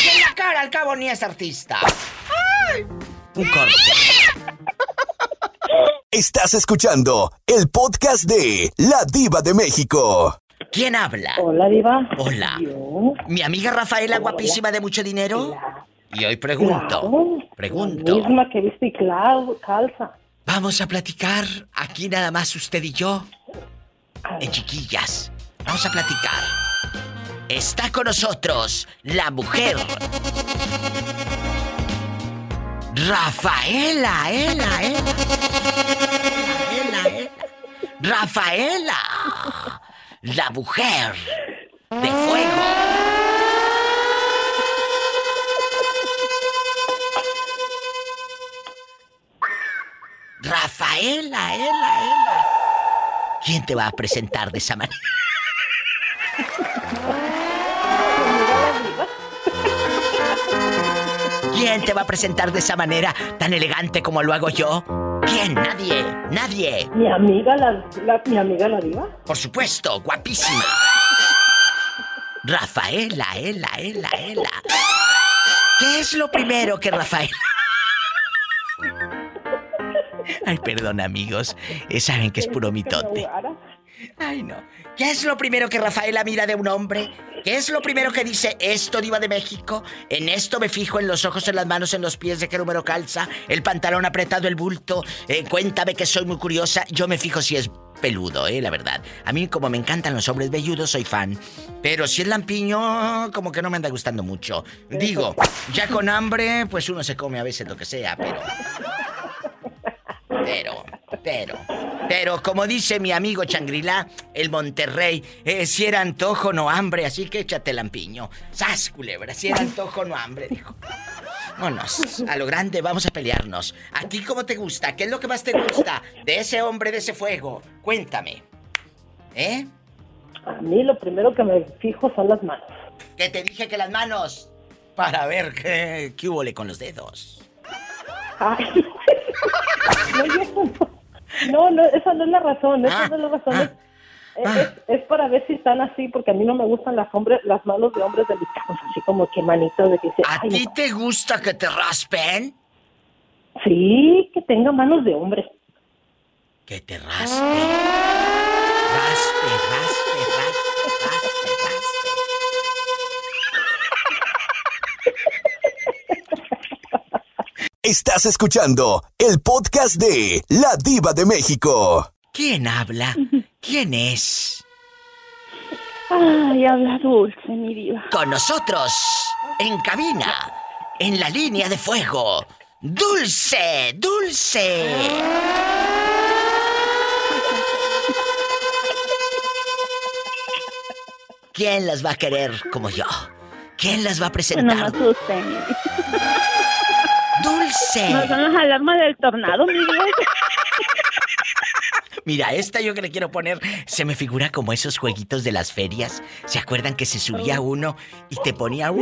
Y en la cara, al cabo, ni es artista. Un corte. Estás escuchando el podcast de La Diva de México. ¿Quién habla? Hola, Diva. Hola. ¿Mi amiga Rafaela, guapísima de mucho dinero? Y hoy pregunto, Claro, pregunto. La misma que viste y calza. Vamos a platicar aquí nada más usted y yo. En chiquillas. Vamos a platicar. Está con nosotros la mujer. Rafaela, ela, ela. Ela, ela. Rafaela. La mujer de fuego. Rafaela, ela, ela. ¿Quién te va a presentar de esa manera? ¿Quién te va a presentar de esa manera tan elegante como lo hago yo? ¿Quién? Nadie, nadie. Mi amiga, la, la- mi amiga la Diva. Por supuesto, guapísima. Rafaela, ela, ela, ela. ¿Qué es lo primero que Rafaela... Ay, perdón, amigos. Eh, saben que es puro mitote. Ay, no. ¿Qué es lo primero que Rafaela mira de un hombre? ¿Qué es lo primero que dice esto, Diva de México? En esto me fijo en los ojos, en las manos, en los pies, de qué número calza, el pantalón apretado, el bulto. Eh, cuéntame que soy muy curiosa. Yo me fijo si es peludo, eh, la verdad. A mí, como me encantan los hombres velludos, soy fan. Pero si es lampiño, como que no me anda gustando mucho. Digo, ya con hambre, pues uno se come a veces lo que sea, pero. Pero, pero, pero como dice mi amigo Changrila, el Monterrey, eh, si era antojo no hambre, así que échate lampiño. ¡Sas, culebra! Si era antojo no hambre, dijo. Vámonos, a lo grande, vamos a pelearnos. ¿A ti cómo te gusta? ¿Qué es lo que más te gusta de ese hombre, de ese fuego? Cuéntame. ¿Eh? A mí lo primero que me fijo son las manos. Que te dije que las manos. Para ver qué, qué hubo con los dedos. Ay. No, no. No, no, esa no es la razón, esa Ah, no es la razón. es, es- es para ver si están así, porque a mí no me gustan las hombres, las manos de hombres delicados, así como que manitos de que se... ¿A ti te gusta que te raspen? Sí, que tenga manos de hombre. Que te raspe. Estás escuchando el podcast de La Diva de México. ¿Quién habla? ¿Quién es? Ay, habla dulce, mi diva. Con nosotros, en cabina, en la línea de fuego. Dulce, dulce. ¿Quién las va a querer como yo? ¿Quién las va a No me presentar? Dulce. No son las alarmas del tornado, mi. Mira, esta yo que le quiero poner se me figura como esos jueguitos de las ferias. ¿Se acuerdan que se subía uno y te ponía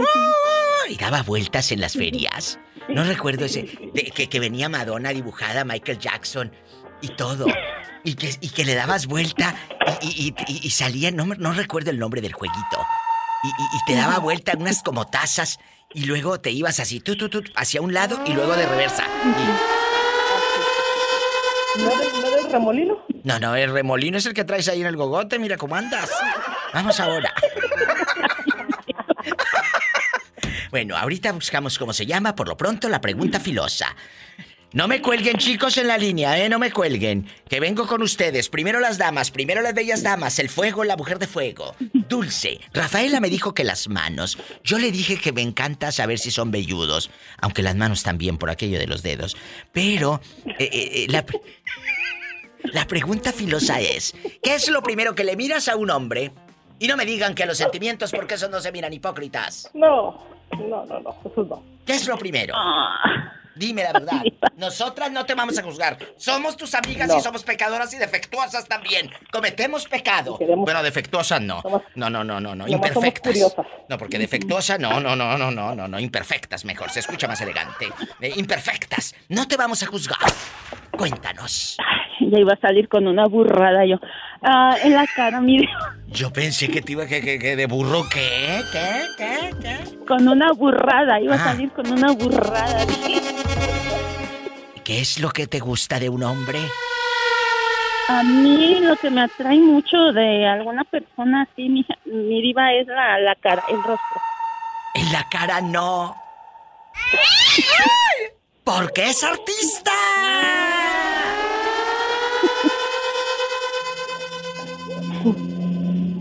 y daba vueltas en las ferias? No recuerdo ese de- que, que venía Madonna dibujada, Michael Jackson y todo. Y que, y que le dabas vuelta y, y- y- y salía, no, no recuerdo el nombre del jueguito. Y, y- y te daba vuelta unas como tazas y luego te ibas así, tú, tú, tú, hacia un lado y luego de reversa. ¿No eres, no eres remolino? No, no, el remolino es el que traes ahí en el gogote, mira cómo andas. Vamos ahora. Bueno, ahorita buscamos cómo se llama, por lo pronto la pregunta filosa. No me cuelguen chicos en la línea, ¿eh? No me cuelguen. Que vengo con ustedes. Primero las damas, primero las bellas damas, el fuego, la mujer de fuego. Dulce. Rafaela me dijo que las manos. Yo le dije que me encanta saber si son velludos. Aunque las manos también, por aquello de los dedos. Pero, eh, eh, eh, la... La pregunta filosa es, ¿qué es lo primero que le miras a un hombre? Y no me digan que los sentimientos, porque esos no se miran hipócritas. No, no, no, no, eso no. ¿Qué es lo primero? Dime la verdad. Nosotras no te vamos a juzgar. Somos tus amigas No. y somos pecadoras y defectuosas también. Cometemos pecado. Bueno, defectuosas no. No, no, no, no, no. Imperfectas. No, porque defectuosa no, no, no, no, no, no, no. Imperfectas mejor. Se escucha más elegante. Eh, imperfectas. No te vamos a juzgar. Cuéntanos. Ya iba a salir con una burrada yo. Ah, en la cara, mi diva. Yo pensé que te iba que, que, que de burro qué, qué, qué, qué. Con una burrada. Iba Ah. a salir con una burrada. ¿Qué es lo que te gusta de un hombre? A mí lo que me atrae mucho de alguna persona así, mi, mi diva, es la, la cara, el rostro. En la cara no. Porque es artista.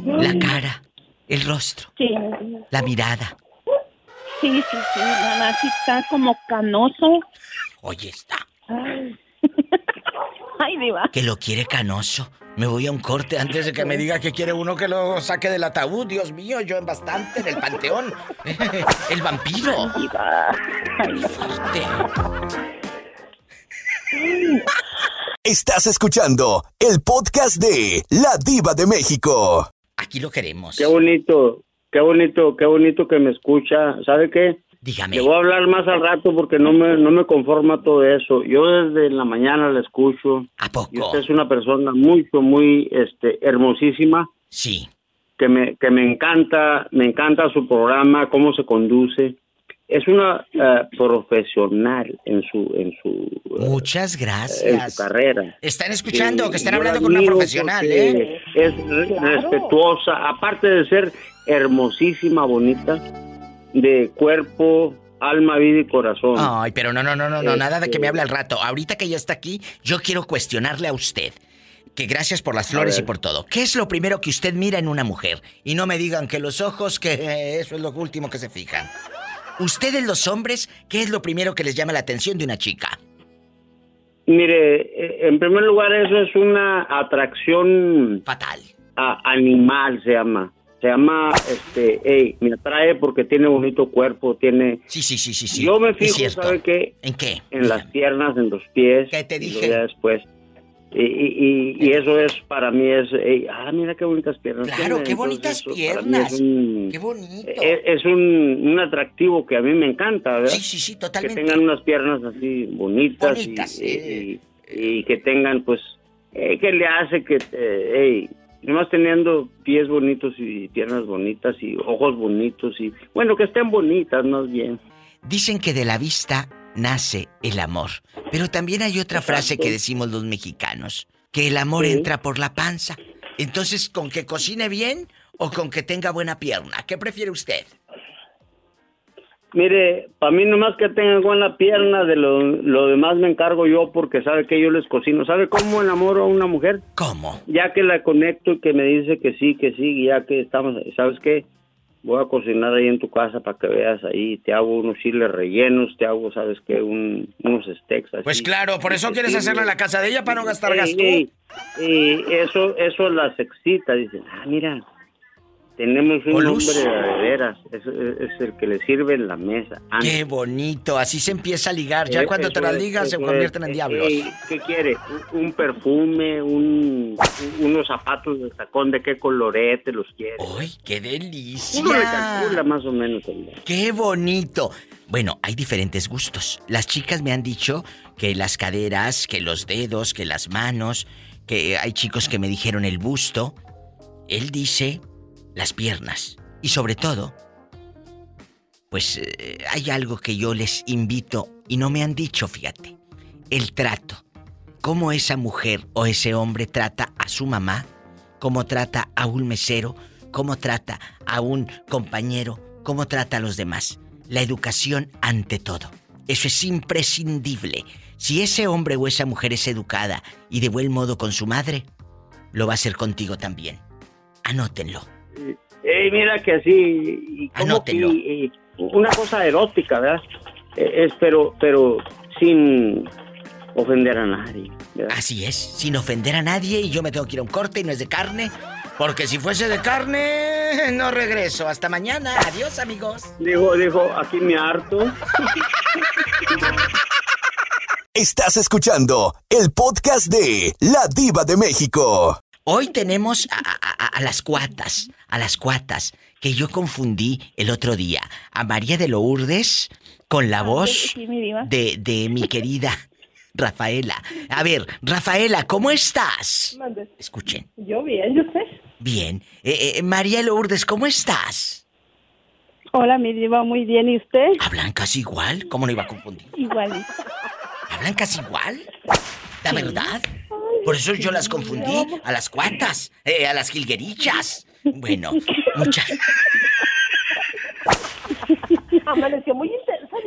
La cara, el rostro, Sí, la mirada. Sí, sí, sí. Más sí está como canoso. Oye, está. Ay, Ay diva. Que lo quiere canoso. Me voy a un corte antes de que me diga que quiere uno que lo saque del ataúd. Dios mío, yo en bastante en el panteón. El vampiro. Fuerte. Estás escuchando el podcast de La Diva de México. Aquí lo queremos. Qué bonito, qué bonito, qué bonito que me escucha. ¿Sabe qué? Dígame. Le voy a hablar más al rato porque no me, no me conforma todo eso. Yo desde la mañana la escucho. ¿A poco? Y usted es una persona mucho, muy este, hermosísima. Sí. Que me, que me encanta, me encanta su programa, cómo se conduce. Es una eh, profesional en su, en su, Muchas en gracias. su carrera. Están escuchando Sí, que están hablando con una profesional, ¿eh? Es re- respetuosa, aparte de ser hermosísima, bonita, de cuerpo, alma, vida y corazón. Ay, pero no, no, no, no, no, nada de que Este- me hable al rato. Ahorita que ya está aquí, yo quiero cuestionarle a usted. Que gracias por las flores y por todo. ¿Qué es lo primero que usted mira en una mujer? Y no me digan que los ojos, que eso es lo último que se fijan. Ustedes los hombres, ¿qué es lo primero que les llama la atención de una chica? Mire, eh, en primer lugar, eso es una atracción fatal. animal se llama. Se llama, este, hey, me atrae porque tiene bonito cuerpo, tiene... Sí, sí, sí, sí, sí. Yo me fijo. ¿sabe qué? ¿En qué? En las piernas, en los pies. ¿Qué te y dije? ya después. Y, y, y- y eso es, para mí es, hey, ah, mira qué bonitas piernas. Claro, tiene. qué bonitas eso piernas. un- Qué bonito. Es, es un, un atractivo que a mí me encanta, ¿verdad? Sí, sí, sí, totalmente. Que tengan unas piernas así bonitas, y- Bonitas, y, eh. y- y que tengan, pues, eh, que le hace que, eh, hey, nomás teniendo pies bonitos y piernas bonitas y ojos bonitos y, bueno, que estén bonitas más bien. Dicen que de la vista nace el amor. Pero también hay otra frase que decimos los mexicanos, que el amor Sí. entra por la panza. Entonces, ¿con que cocine bien o con que tenga buena pierna? ¿Qué prefiere usted? Mire, para mí nomás que tenga buena pierna, de lo, lo demás me encargo yo porque sabe que yo les cocino. ¿Sabe cómo enamoro a una mujer? ¿Cómo? Ya que la conecto y que me dice que sí, que sí, ya que estamos, ¿sabes qué? Voy a cocinar ahí en tu casa para que veas ahí, te hago unos chiles rellenos, te hago, ¿sabes qué? Un, unos steaks así. Pues claro, por eso quieres Sí, hacerlo en la casa de ella para no gastar Ey, gasto. ey, ey, eso, eso las excita, dicen, ah, mira, tenemos un hombre de veras, es, es- es el que le sirve en la mesa. Ah, Qué bonito, así se empieza a ligar. Ya Eh, cuando te es, ligas se convierten en Eh, diablos. eh, ¿Qué quiere? Un, un perfume, un, un- unos zapatos de tacón, ¿de qué colorete los quiere? ¡Ay, qué delicia! Uno le calcula más o menos. el- ¡Qué bonito! Bueno, hay diferentes gustos. Las chicas me han dicho que las caderas, que los dedos, que las manos, que hay chicos que me dijeron el busto. Él dice las piernas. Y sobre todo, pues eh, hay algo que yo les invito y no me han dicho, fíjate. El trato. Cómo esa mujer o ese hombre trata a su mamá, cómo trata a un mesero, cómo trata a un compañero, cómo trata a los demás. La educación ante todo. Eso es imprescindible. Si ese hombre o esa mujer es educada y de buen modo con su madre, lo va a hacer contigo también. Anótenlo. Eh, mira que así, como que, una cosa erótica, ¿verdad? Eh, es, pero, pero sin ofender a nadie. ¿verdad? Así es, sin ofender a nadie y yo me tengo que ir a un corte y no es de carne. Porque si fuese de carne, no regreso. Hasta mañana. Adiós, amigos. Dijo, dijo, aquí me harto. Estás escuchando el podcast de La Diva de México. Hoy tenemos a, a- las cuatas, a las cuatas, que yo confundí el otro día. A María de Lourdes con la voz Sí, mi diva. de, de mi querida Rafaela. A ver, Rafaela, ¿cómo estás? Mande. Escuchen. Yo bien, yo sé. Bien. Eh, eh, María Lourdes, ¿cómo estás? Hola, mi diva, muy bien. ¿Y usted? ¿Hablan casi igual? ¿Cómo no iba a confundir? Igualito. ¿Hablan casi igual? ¿La verdad? Por eso yo las confundí a las cuatas, eh, a las jilguerichas. Bueno, muchas... Amaneció muy.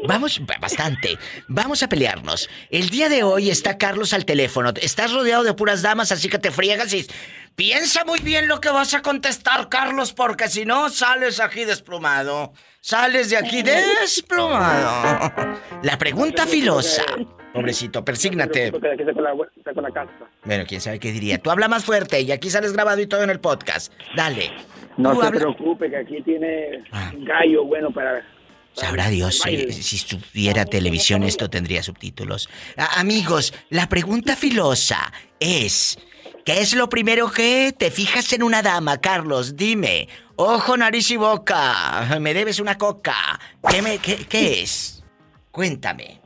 Vamos, ba- bastante. Vamos a pelearnos. El día de hoy está Carlos al teléfono. Estás rodeado de puras damas, así que te friegas y... Piensa muy bien lo que vas a contestar, Carlos, porque si no, sales aquí desplumado. Sales de aquí desplumado. La pregunta filosa. Pobrecito, persígnate. Bueno, quién sabe qué diría. Tú habla más fuerte y aquí sales grabado y todo en el podcast. Dale. No se habla- preocupe, que aquí tiene Ah. un gallo bueno para... Sabrá Dios si, si estuviera televisión esto tendría subtítulos. A- amigos, la pregunta filosa es... ¿Qué es lo primero que te fijas en una dama, Carlos? Dime. Ojo, nariz y boca. Me debes una coca. ¿Qué, me, qué, qué es? Cuéntame.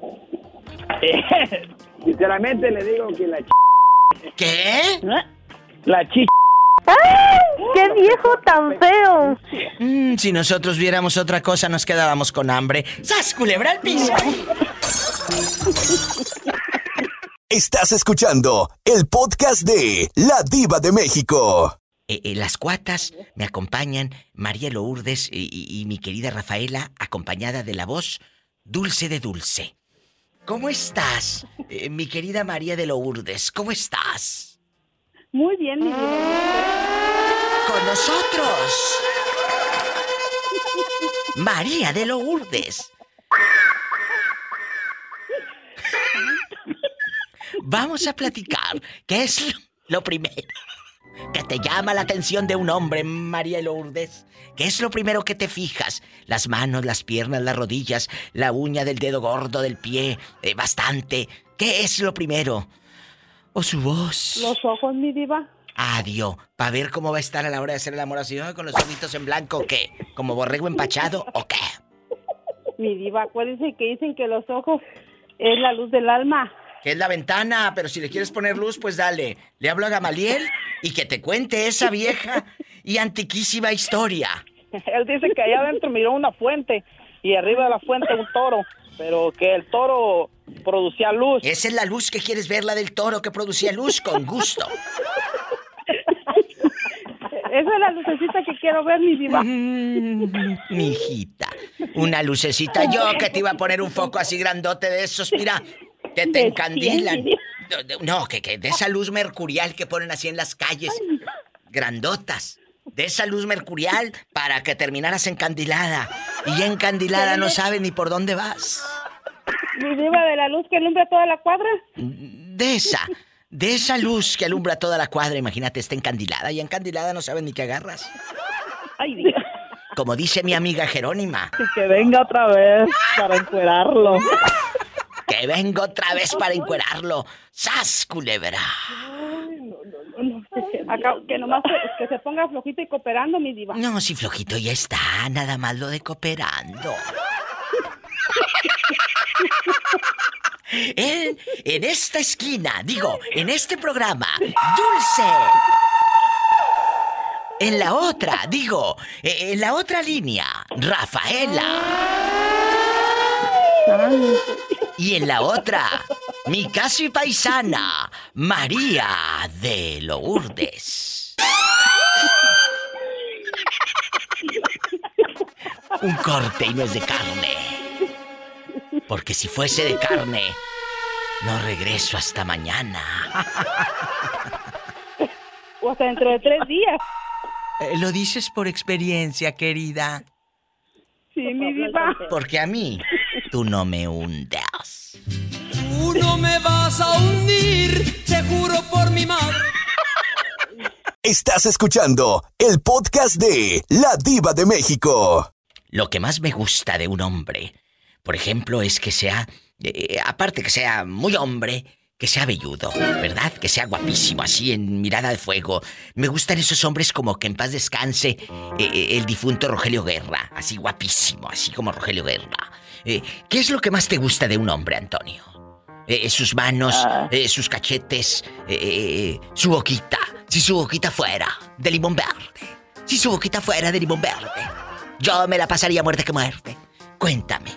Sinceramente le digo que la ch... ¿Qué? La ch... ¡Qué viejo tan feo! Mm, si nosotros viéramos otra cosa, nos quedábamos con hambre. ¡Sas, culebra al piso! Estás escuchando el podcast de La Diva de México. Eh, eh, las cuatas me acompañan, María Lourdes y, y- y mi querida Rafaela, acompañada de la voz Dulce de Dulce. ¿Cómo estás, eh, mi querida María de Lourdes? ¿Cómo estás? Muy bien, mi diva. Con nosotros. María de Lourdes. Vamos a platicar. ¿Qué es lo primero que te llama la atención de un hombre, María de Lourdes? ¿Qué es lo primero que te fijas? Las manos, las piernas, las rodillas, la uña del dedo gordo del pie, eh, bastante. ¿Qué es lo primero? ¿O su voz? Los ojos, mi diva. Adiós. ¿Para ver cómo va a estar a la hora de hacer el amor así, con los ojitos en blanco o qué? ¿Como borrego empachado o qué? Mi diva, acuérdense que dicen que los ojos es la luz del alma. Que es la ventana, pero si le quieres poner luz, pues dale. Le hablo a Gamaliel y que te cuente esa vieja y antiquísima historia. Él dice que allá adentro miró una fuente y arriba de la fuente un toro, pero que el toro producía luz. Esa es la luz que quieres ver, la del toro que producía luz con gusto. Esa es la lucecita que quiero ver, mi diva. Mi hijita. Una lucecita. Yo que te iba a poner un foco así grandote de esos, mira, que te encandilan. No, que, que de esa luz mercurial que ponen así en las calles, grandotas. De esa luz mercurial para que terminaras encandilada. Y ya encandilada no sabes ni por dónde vas. Mi diva de la luz que alumbra toda la cuadra. De esa, de esa luz que alumbra toda la cuadra, imagínate, está encandilada y encandilada no sabes ni qué agarras. Ay, Dios. Como dice mi amiga Jerónima. Y que venga otra vez para encuerarlo. Que venga otra vez para encuerarlo. ¡Sas, culebra! Acá, que nomás se, que se ponga flojito y cooperando, mi diva. No, si flojito ya está, nada más lo de cooperando. En, en esta esquina, digo, en este programa, Dulce. En la otra, digo, e- en la otra línea, Rafaela. Y en la otra, mi casi paisana, María de Lourdes. Un corte y no es de carne. Porque si fuese de carne, no regreso hasta mañana. O hasta dentro de tres días. Eh, Lo dices por experiencia, querida. Sí, mi diva. Porque a mí, tú no me hundas. Tú no me vas a hundir, te juro por mi madre. Estás escuchando el podcast de La Diva de México. Lo que más me gusta de un hombre, por ejemplo, es que sea, eh, aparte que sea muy hombre, que sea velludo, ¿verdad? Que sea guapísimo, así en mirada de fuego. Me gustan esos hombres como que en paz descanse eh, eh, el difunto Rogelio Guerra, así guapísimo, así como Rogelio Guerra. Eh, ¿Qué es lo que más te gusta de un hombre, Antonio? Eh, sus manos, eh, sus cachetes, eh, eh, su boquita. Si su boquita fuera de limón verde. Si su boquita fuera de limón verde. Yo me la pasaría muerte que muerte. Cuéntame.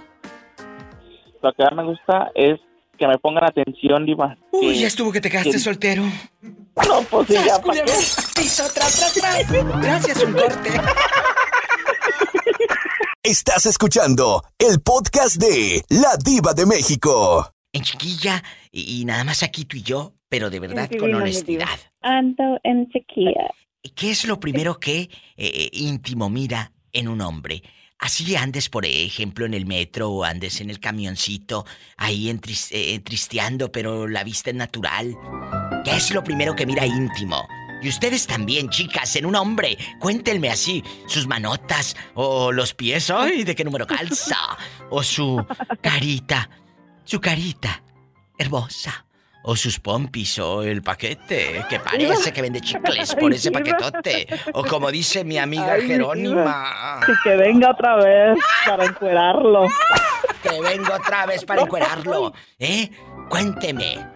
Lo que más me gusta es que me pongan atención, Diva. Uy, ya estuvo que te quedaste que- soltero. No, pues sí, ya, ¿para qué? Piso, tras, tras, tras. Gracias, un corte. Estás escuchando el podcast de La Diva de México. En chiquilla, y, y nada más aquí tú y yo, pero de verdad Sí, con honestidad. Ando en sequía. ¿Qué es lo primero que eh, eh, íntimo mira en un hombre? Así andes, por ejemplo, en el metro o andes en el camioncito, ahí entris- eh, tristeando, pero la vista es natural. ¿Qué es lo primero que mira íntimo? Y ustedes también, chicas, en un hombre, cuéntenme así, sus manotas, o los pies, ay, de qué número calza, o su carita, su carita, hermosa, o sus pompis, o el paquete, que parece que vende chicles por ese paquetote, o como dice mi amiga Jerónima. Que venga otra vez para encuerarlo. Que vengo otra vez para encuerarlo, ¿eh? Cuénteme.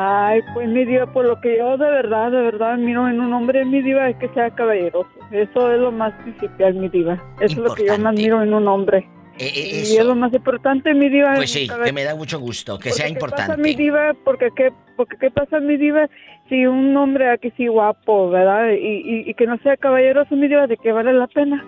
Ay, pues mi diva, por lo que yo de verdad, de verdad miro en un hombre, mi diva, es que sea caballeroso. Eso es lo más principal, mi diva. Eso es lo que yo más miro en un hombre. Eh, eh, Y eso. es lo más importante, mi diva. Pues sí, que me da mucho gusto, que sea ¿Qué pasa, importante. mi diva? Porque qué, porque qué pasa, mi diva, si un hombre aquí sí guapo, ¿verdad? Y, y, y que no sea caballeroso, mi diva, ¿de qué vale la pena?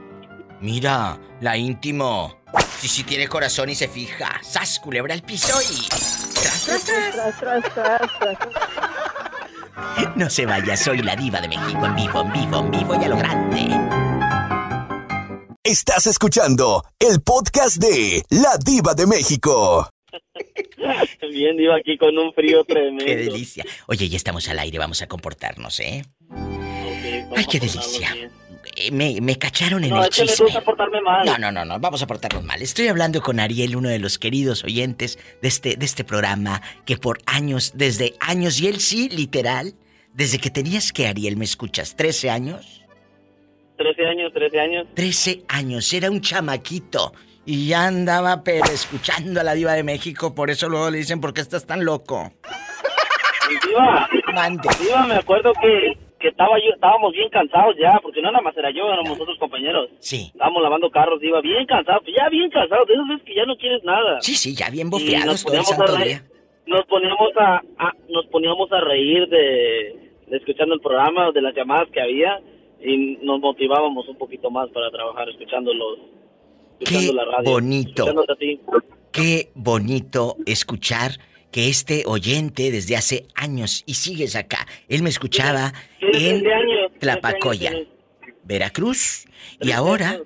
Mira, la íntimo. Si sí tiene corazón y se fija. ¡Sas, culebra al piso y... ¡Tras, tras, tras! Tras, tras, tras, tras. No se vaya, soy la diva de México en vivo, en vivo, en vivo y a lo grande. Estás escuchando el podcast de La Diva de México. Bien, Diva, aquí con un frío tremendo. ¡Qué delicia! Oye, ya estamos al aire, vamos a comportarnos, ¿eh? ¡Ay, qué delicia! Me, me cacharon en No, el es que me chisme. gusta portarme mal. No, no, no, no, vamos a portarnos mal. Estoy hablando con Ariel, uno de los queridos oyentes de este, de este programa, que por años, desde años, y él sí, literal, desde que tenías que, Ariel, ¿me escuchas? ¿13 años? 13 años, 13 años. 13 años, era un chamaquito. Y ya andaba, pero escuchando a la diva de México, por eso luego le dicen, ¿por qué estás tan loco? Diva, Mande. Diva, me acuerdo que, que estaba yo, estábamos bien cansados ya, porque no nada más era yo, éramos otros compañeros. Sí. Estábamos lavando carros, Diva, bien cansados, ya bien cansados, de esas veces que ya no quieres nada. Sí, sí, ya bien bofeados todo el a santo día. Nos poníamos a, a- nos poníamos a reír de, de escuchando el programa, de las llamadas que había, y nos motivábamos un poquito más para trabajar escuchando los, Qué escuchando la radio. bonito. Qué bonito escuchar que este oyente desde hace años y sigues acá. Él me escuchaba en 13 años, 13 Tlapacoya, Veracruz y ahora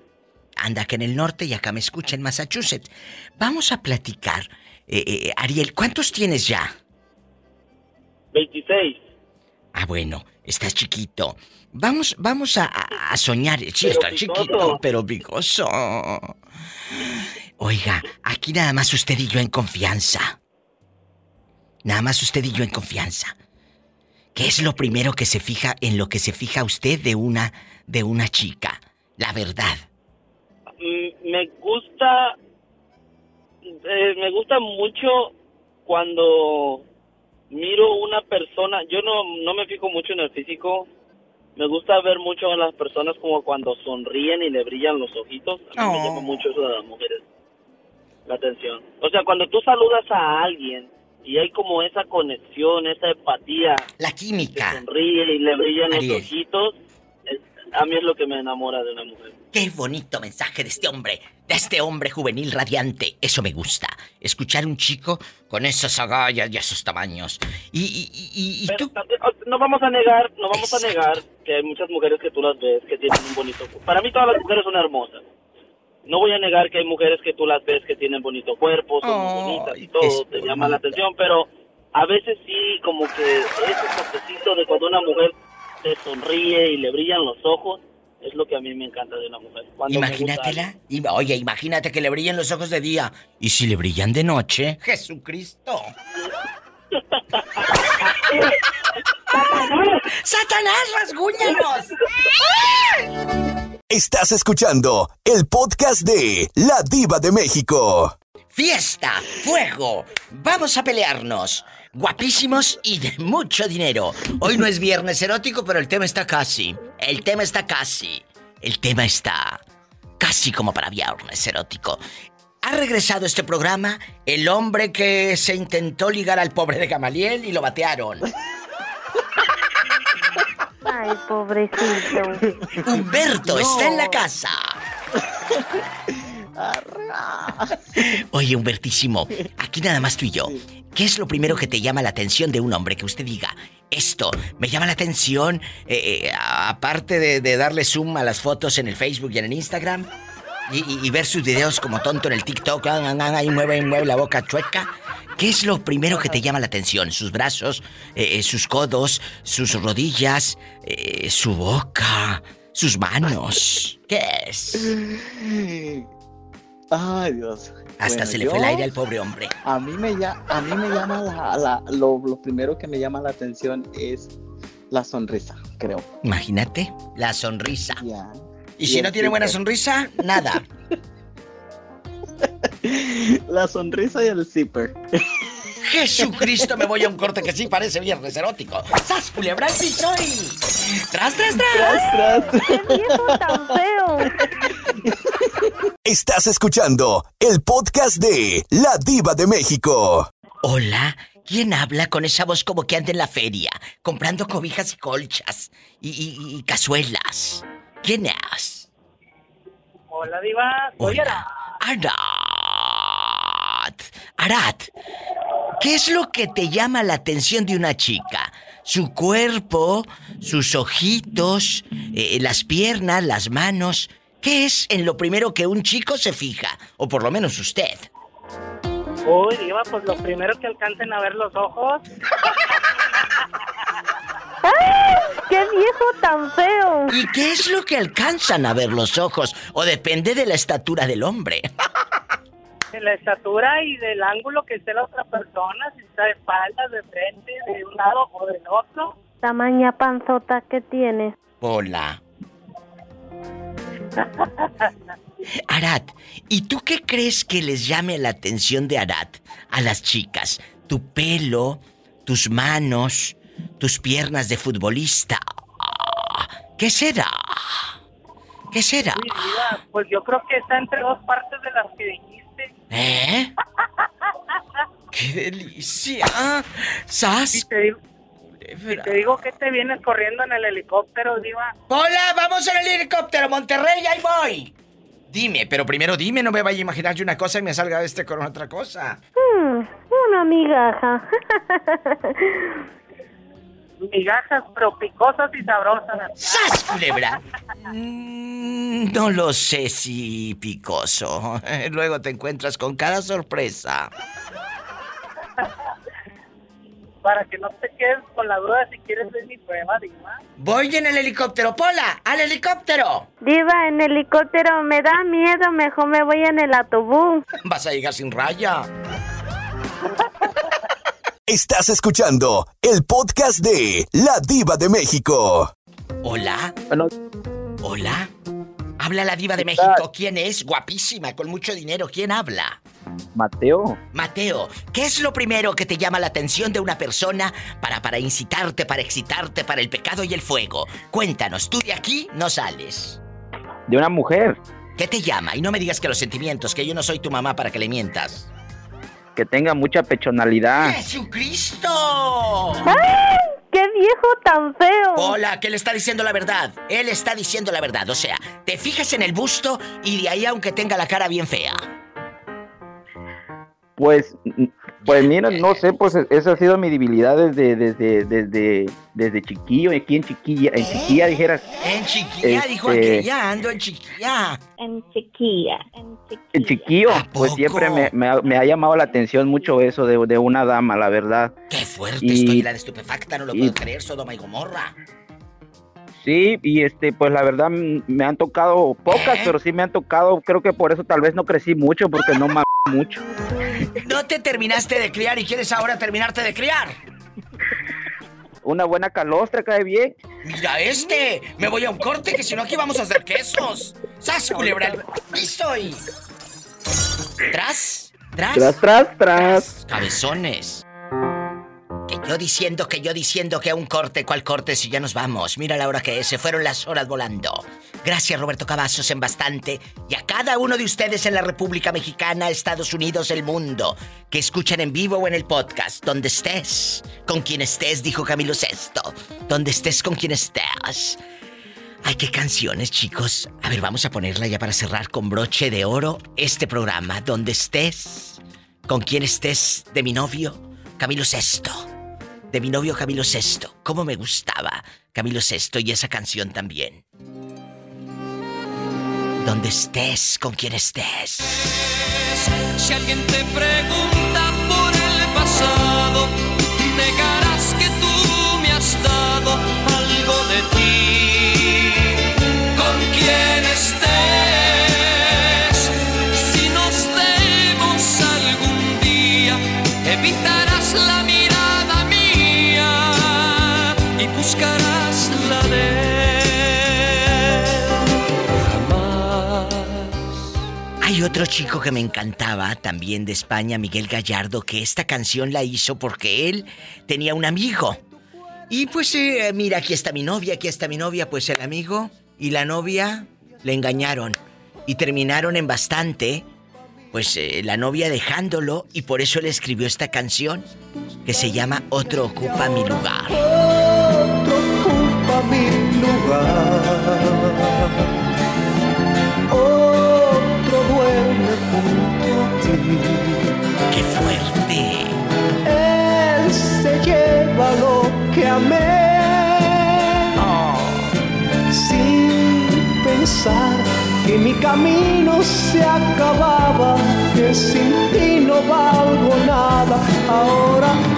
anda acá en el norte y acá me escucha en Massachusetts. Vamos a platicar. Eh, eh, Ariel, ¿cuántos tienes ya? 26. Ah, bueno, estás chiquito. Vamos, vamos a, soñar. Sí, está chiquito, pero picoso. Oiga, aquí nada más usted y yo en confianza. Nada más usted y yo en confianza. ¿Qué es lo primero que se fija en lo que se fija usted de una de una chica? La verdad. Mm, me gusta eh, me gusta mucho cuando miro una persona yo no no me fijo mucho en el físico me gusta ver mucho a las personas como cuando sonríen y le brillan los ojitos a mí me Oh. llama mucho eso de las mujeres la atención o sea cuando tú saludas a alguien y hay como esa conexión esa empatía la química sonríe y le brillan Ariel. los ojitos a mí es lo que me enamora de una mujer Qué bonito mensaje de este hombre, de este hombre juvenil radiante. Eso me gusta. Escuchar un chico con esas agallas y esos tamaños. Y, y, y, y Pero también, oh, no vamos a negar, no vamos a negar que hay muchas mujeres que tú las ves que tienen un bonito Para mí todas las mujeres son hermosas. No voy a negar que hay mujeres que tú las ves que tienen bonito cuerpo, son muy bonitas y todo, te llama la atención, pero a veces sí como que ese toquecito de cuando una mujer te sonríe y le brillan los ojos, es lo que a mí me encanta de una mujer. Cuando gusta Imagínatela. Ima- Oye, imagínate que le brillen los ojos de día. ¿Y si le brillan de noche? ¡Jesucristo! ¡Satanás, rasguñanos! Estás escuchando el podcast de La Diva de México. ¡Fiesta! ¡Fuego! ¡Vamos a pelearnos! Guapísimos y de mucho dinero. Hoy no es viernes erótico, pero el tema está casi. El tema está casi. El tema está casi como para viernes erótico. Ha regresado a este programa el hombre que se intentó ligar al pobre de Gamaliel y lo batearon. Ay, pobrecito. Humberto está en la casa. Oye, Humbertísimo, aquí nada más tú y yo. ¿Qué es lo primero que te llama la atención de un hombre que usted diga? Esto me llama la atención, eh, eh, aparte de, de darle zoom a las fotos en el Facebook y en el Instagram, y, y- y ver sus videos como tonto en el TikTok, ah, ah, ah, y mueve, mueve la boca chueca. ¿Qué es lo primero que te llama la atención? ¿Sus brazos, eh, eh, sus codos, sus rodillas, eh, su boca, sus manos? ¿Qué es? Ay, Dios. Hasta Bueno, se le yo- fue el aire al pobre hombre. A mí me, ya- a mí me llama la, la- lo, lo primero que me llama la atención es la sonrisa, creo. Imagínate, la sonrisa. Ya. Y si el no tiene buena sonrisa, nada. La sonrisa y el zipper. Jesucristo, me voy a un corte que sí parece viernes erótico. ¡Sas, culebra al piso y... ¡Tras, tras, tras! ¡Qué viejo tan feo! Estás escuchando el podcast de La Diva de México. Hola, ¿quién habla con esa voz como que anda en la feria, comprando cobijas y colchas y, y- y cazuelas? ¿Quién es? Hola, Diva. Soy Ara. Arat. Arat, ¿qué es lo que te llama la atención de una chica? Su cuerpo, sus ojitos, eh, las piernas, las manos. ¿Qué es en lo primero que un chico se fija? O por lo menos usted. Uy, Diva, pues lo primero que alcancen a ver los ojos. ¡Ay! ¡Qué viejo tan feo! ¿Y qué es lo que alcanzan a ver los ojos? O depende de la estatura del hombre. De la estatura y del ángulo que esté la otra persona, si está de espaldas, de frente, de un lado o del otro. Tamaña panzota que tienes. Hola. Arat, ¿y tú qué crees que les llame la atención de Arat a las chicas? ¿Tu pelo, tus manos, tus piernas de futbolista? ¿Qué será? ¿Qué será? Pues yo creo que está entre dos partes de las que dijiste. ¿Eh? ¡Qué delicia! ¡Sas! Si te digo, si te digo que te vienes corriendo en el helicóptero, Diva. ¡Hola! ¡Vamos en el helicóptero, Monterrey! ¡Ahí voy! Dime, pero primero dime, no me vaya a imaginar yo una cosa y me salga este con otra cosa. Mm, una migaja. Migajas, pero picosas y sabrosas. ¡Sas, culebra! Mm, No lo sé si picoso. Luego te encuentras con cada sorpresa. Para que no te quedes con la duda si quieres ver mi prueba, Diva. Voy en el helicóptero, Pola, al helicóptero. Diva, en helicóptero me da miedo, mejor me voy en el autobús. Vas a llegar sin raya. Estás escuchando el podcast de La Diva de México. Hola. Hola. Habla la diva de México. ¿Quién es? Guapísima, con mucho dinero. ¿Quién habla? Mateo. Mateo, ¿qué es lo primero que te llama la atención de una persona para, para incitarte, para excitarte, para el pecado y el fuego? Cuéntanos, tú de aquí no sales. De una mujer ¿Qué te llama? Y no me digas que los sentimientos, que yo no soy tu mamá para que le mientas. Que tenga mucha pechonalidad. ¡Jesucristo! ¡Ay! ¡Qué viejo tan feo! Hola, que le está diciendo la verdad. Él está diciendo la verdad. O sea, te fijas en el busto y de ahí aunque tenga la cara bien fea. Pues, pues mira, no sé, pues esa ha sido mi debilidad desde, desde, desde, desde chiquillo, aquí en chiquilla, en chiquilla dijeras. En chiquilla, dijo Este, aquella, ando en chiquilla. En chiquilla, en En chiquillo, pues siempre me, me ha, me ha llamado la atención mucho eso de, de una dama, la verdad. Qué fuerte Y- estoy la de estupefacta, no lo y- puedo creer, Sodoma y Gomorra. Sí, y este, pues la verdad me han tocado pocas, pero sí me han tocado, creo que por eso tal vez no crecí mucho, porque no me mucho. No te terminaste de criar y quieres ahora terminarte de criar. Una buena calostra cae bien. Mira este, me voy a un corte que si no aquí vamos a hacer quesos. ¡Sas, culebra! y... ¿Tras? ¿Tras? Tras, tras, tras. Cabezones. Que yo diciendo, que yo diciendo que a un corte, ¿cuál corte si ya nos vamos? Mira la hora que es, se fueron las horas volando. Gracias Roberto Cavazos en bastante y a cada uno de ustedes en la República Mexicana, Estados Unidos, el mundo, que escuchan en vivo o en el podcast, donde estés, con quien estés, dijo Camilo Sesto, donde estés con quien estés. Ay, qué canciones, chicos. A ver, vamos a ponerla ya para cerrar con broche de oro este programa, donde estés, con quien estés, de mi novio, Camilo Sesto. De mi novio Camilo Sesto. Cómo me gustaba Camilo Sesto y esa canción también. Donde estés, con quien estés. Si alguien te pregunta por el pasado, negarás que tú me has dado algo de ti. Con quien estés, si nos vemos algún día, evitarás la buscarás la de. Hay otro chico que me encantaba, también de España, Miguel Gallardo, que esta canción la hizo porque él tenía un amigo. Y pues eh, mira, aquí está mi novia, aquí está mi novia, pues el amigo y la novia le engañaron y terminaron en bastante, pues eh, la novia dejándolo y por eso él escribió esta canción que se llama Otro ocupa mi lugar. Mi lugar. Otro duerme junto a ti. ¡Qué fuerte! Él se lleva lo que amé. Sin pensar que mi camino se acababa, que sin ti no valgo nada. Ahora mi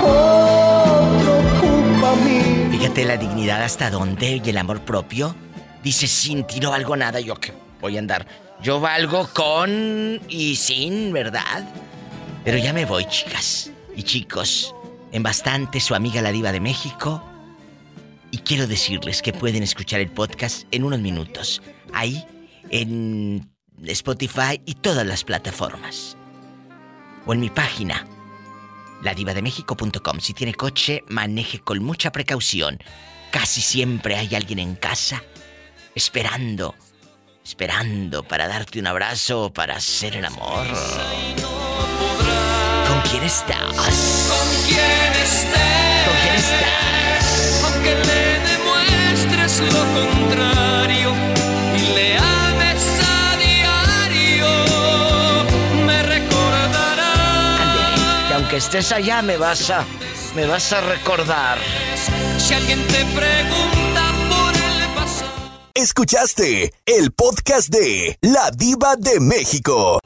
Fíjate la dignidad hasta dónde y el amor propio. Dice, sin ti no valgo nada, yo que voy a andar. Yo valgo con y sin, ¿verdad? Pero ya me voy, chicas y chicos. En bastante su amiga la diva de México. Y quiero decirles que pueden escuchar el podcast en unos minutos. Ahí, en Spotify y todas las plataformas. O en mi página, ladivademexico.com. Si tiene coche, maneje con mucha precaución. Casi siempre hay alguien en casa esperando, esperando para darte un abrazo o para hacer el amor. ¿Con quién estás? ¿Con quién estés? ¿Con quién estás? Aunque le demuestres lo contrario aunque estés allá me vas a me vas a recordar. Si alguien te pregunta por el pasado. Escuchaste el podcast de La Diva de México.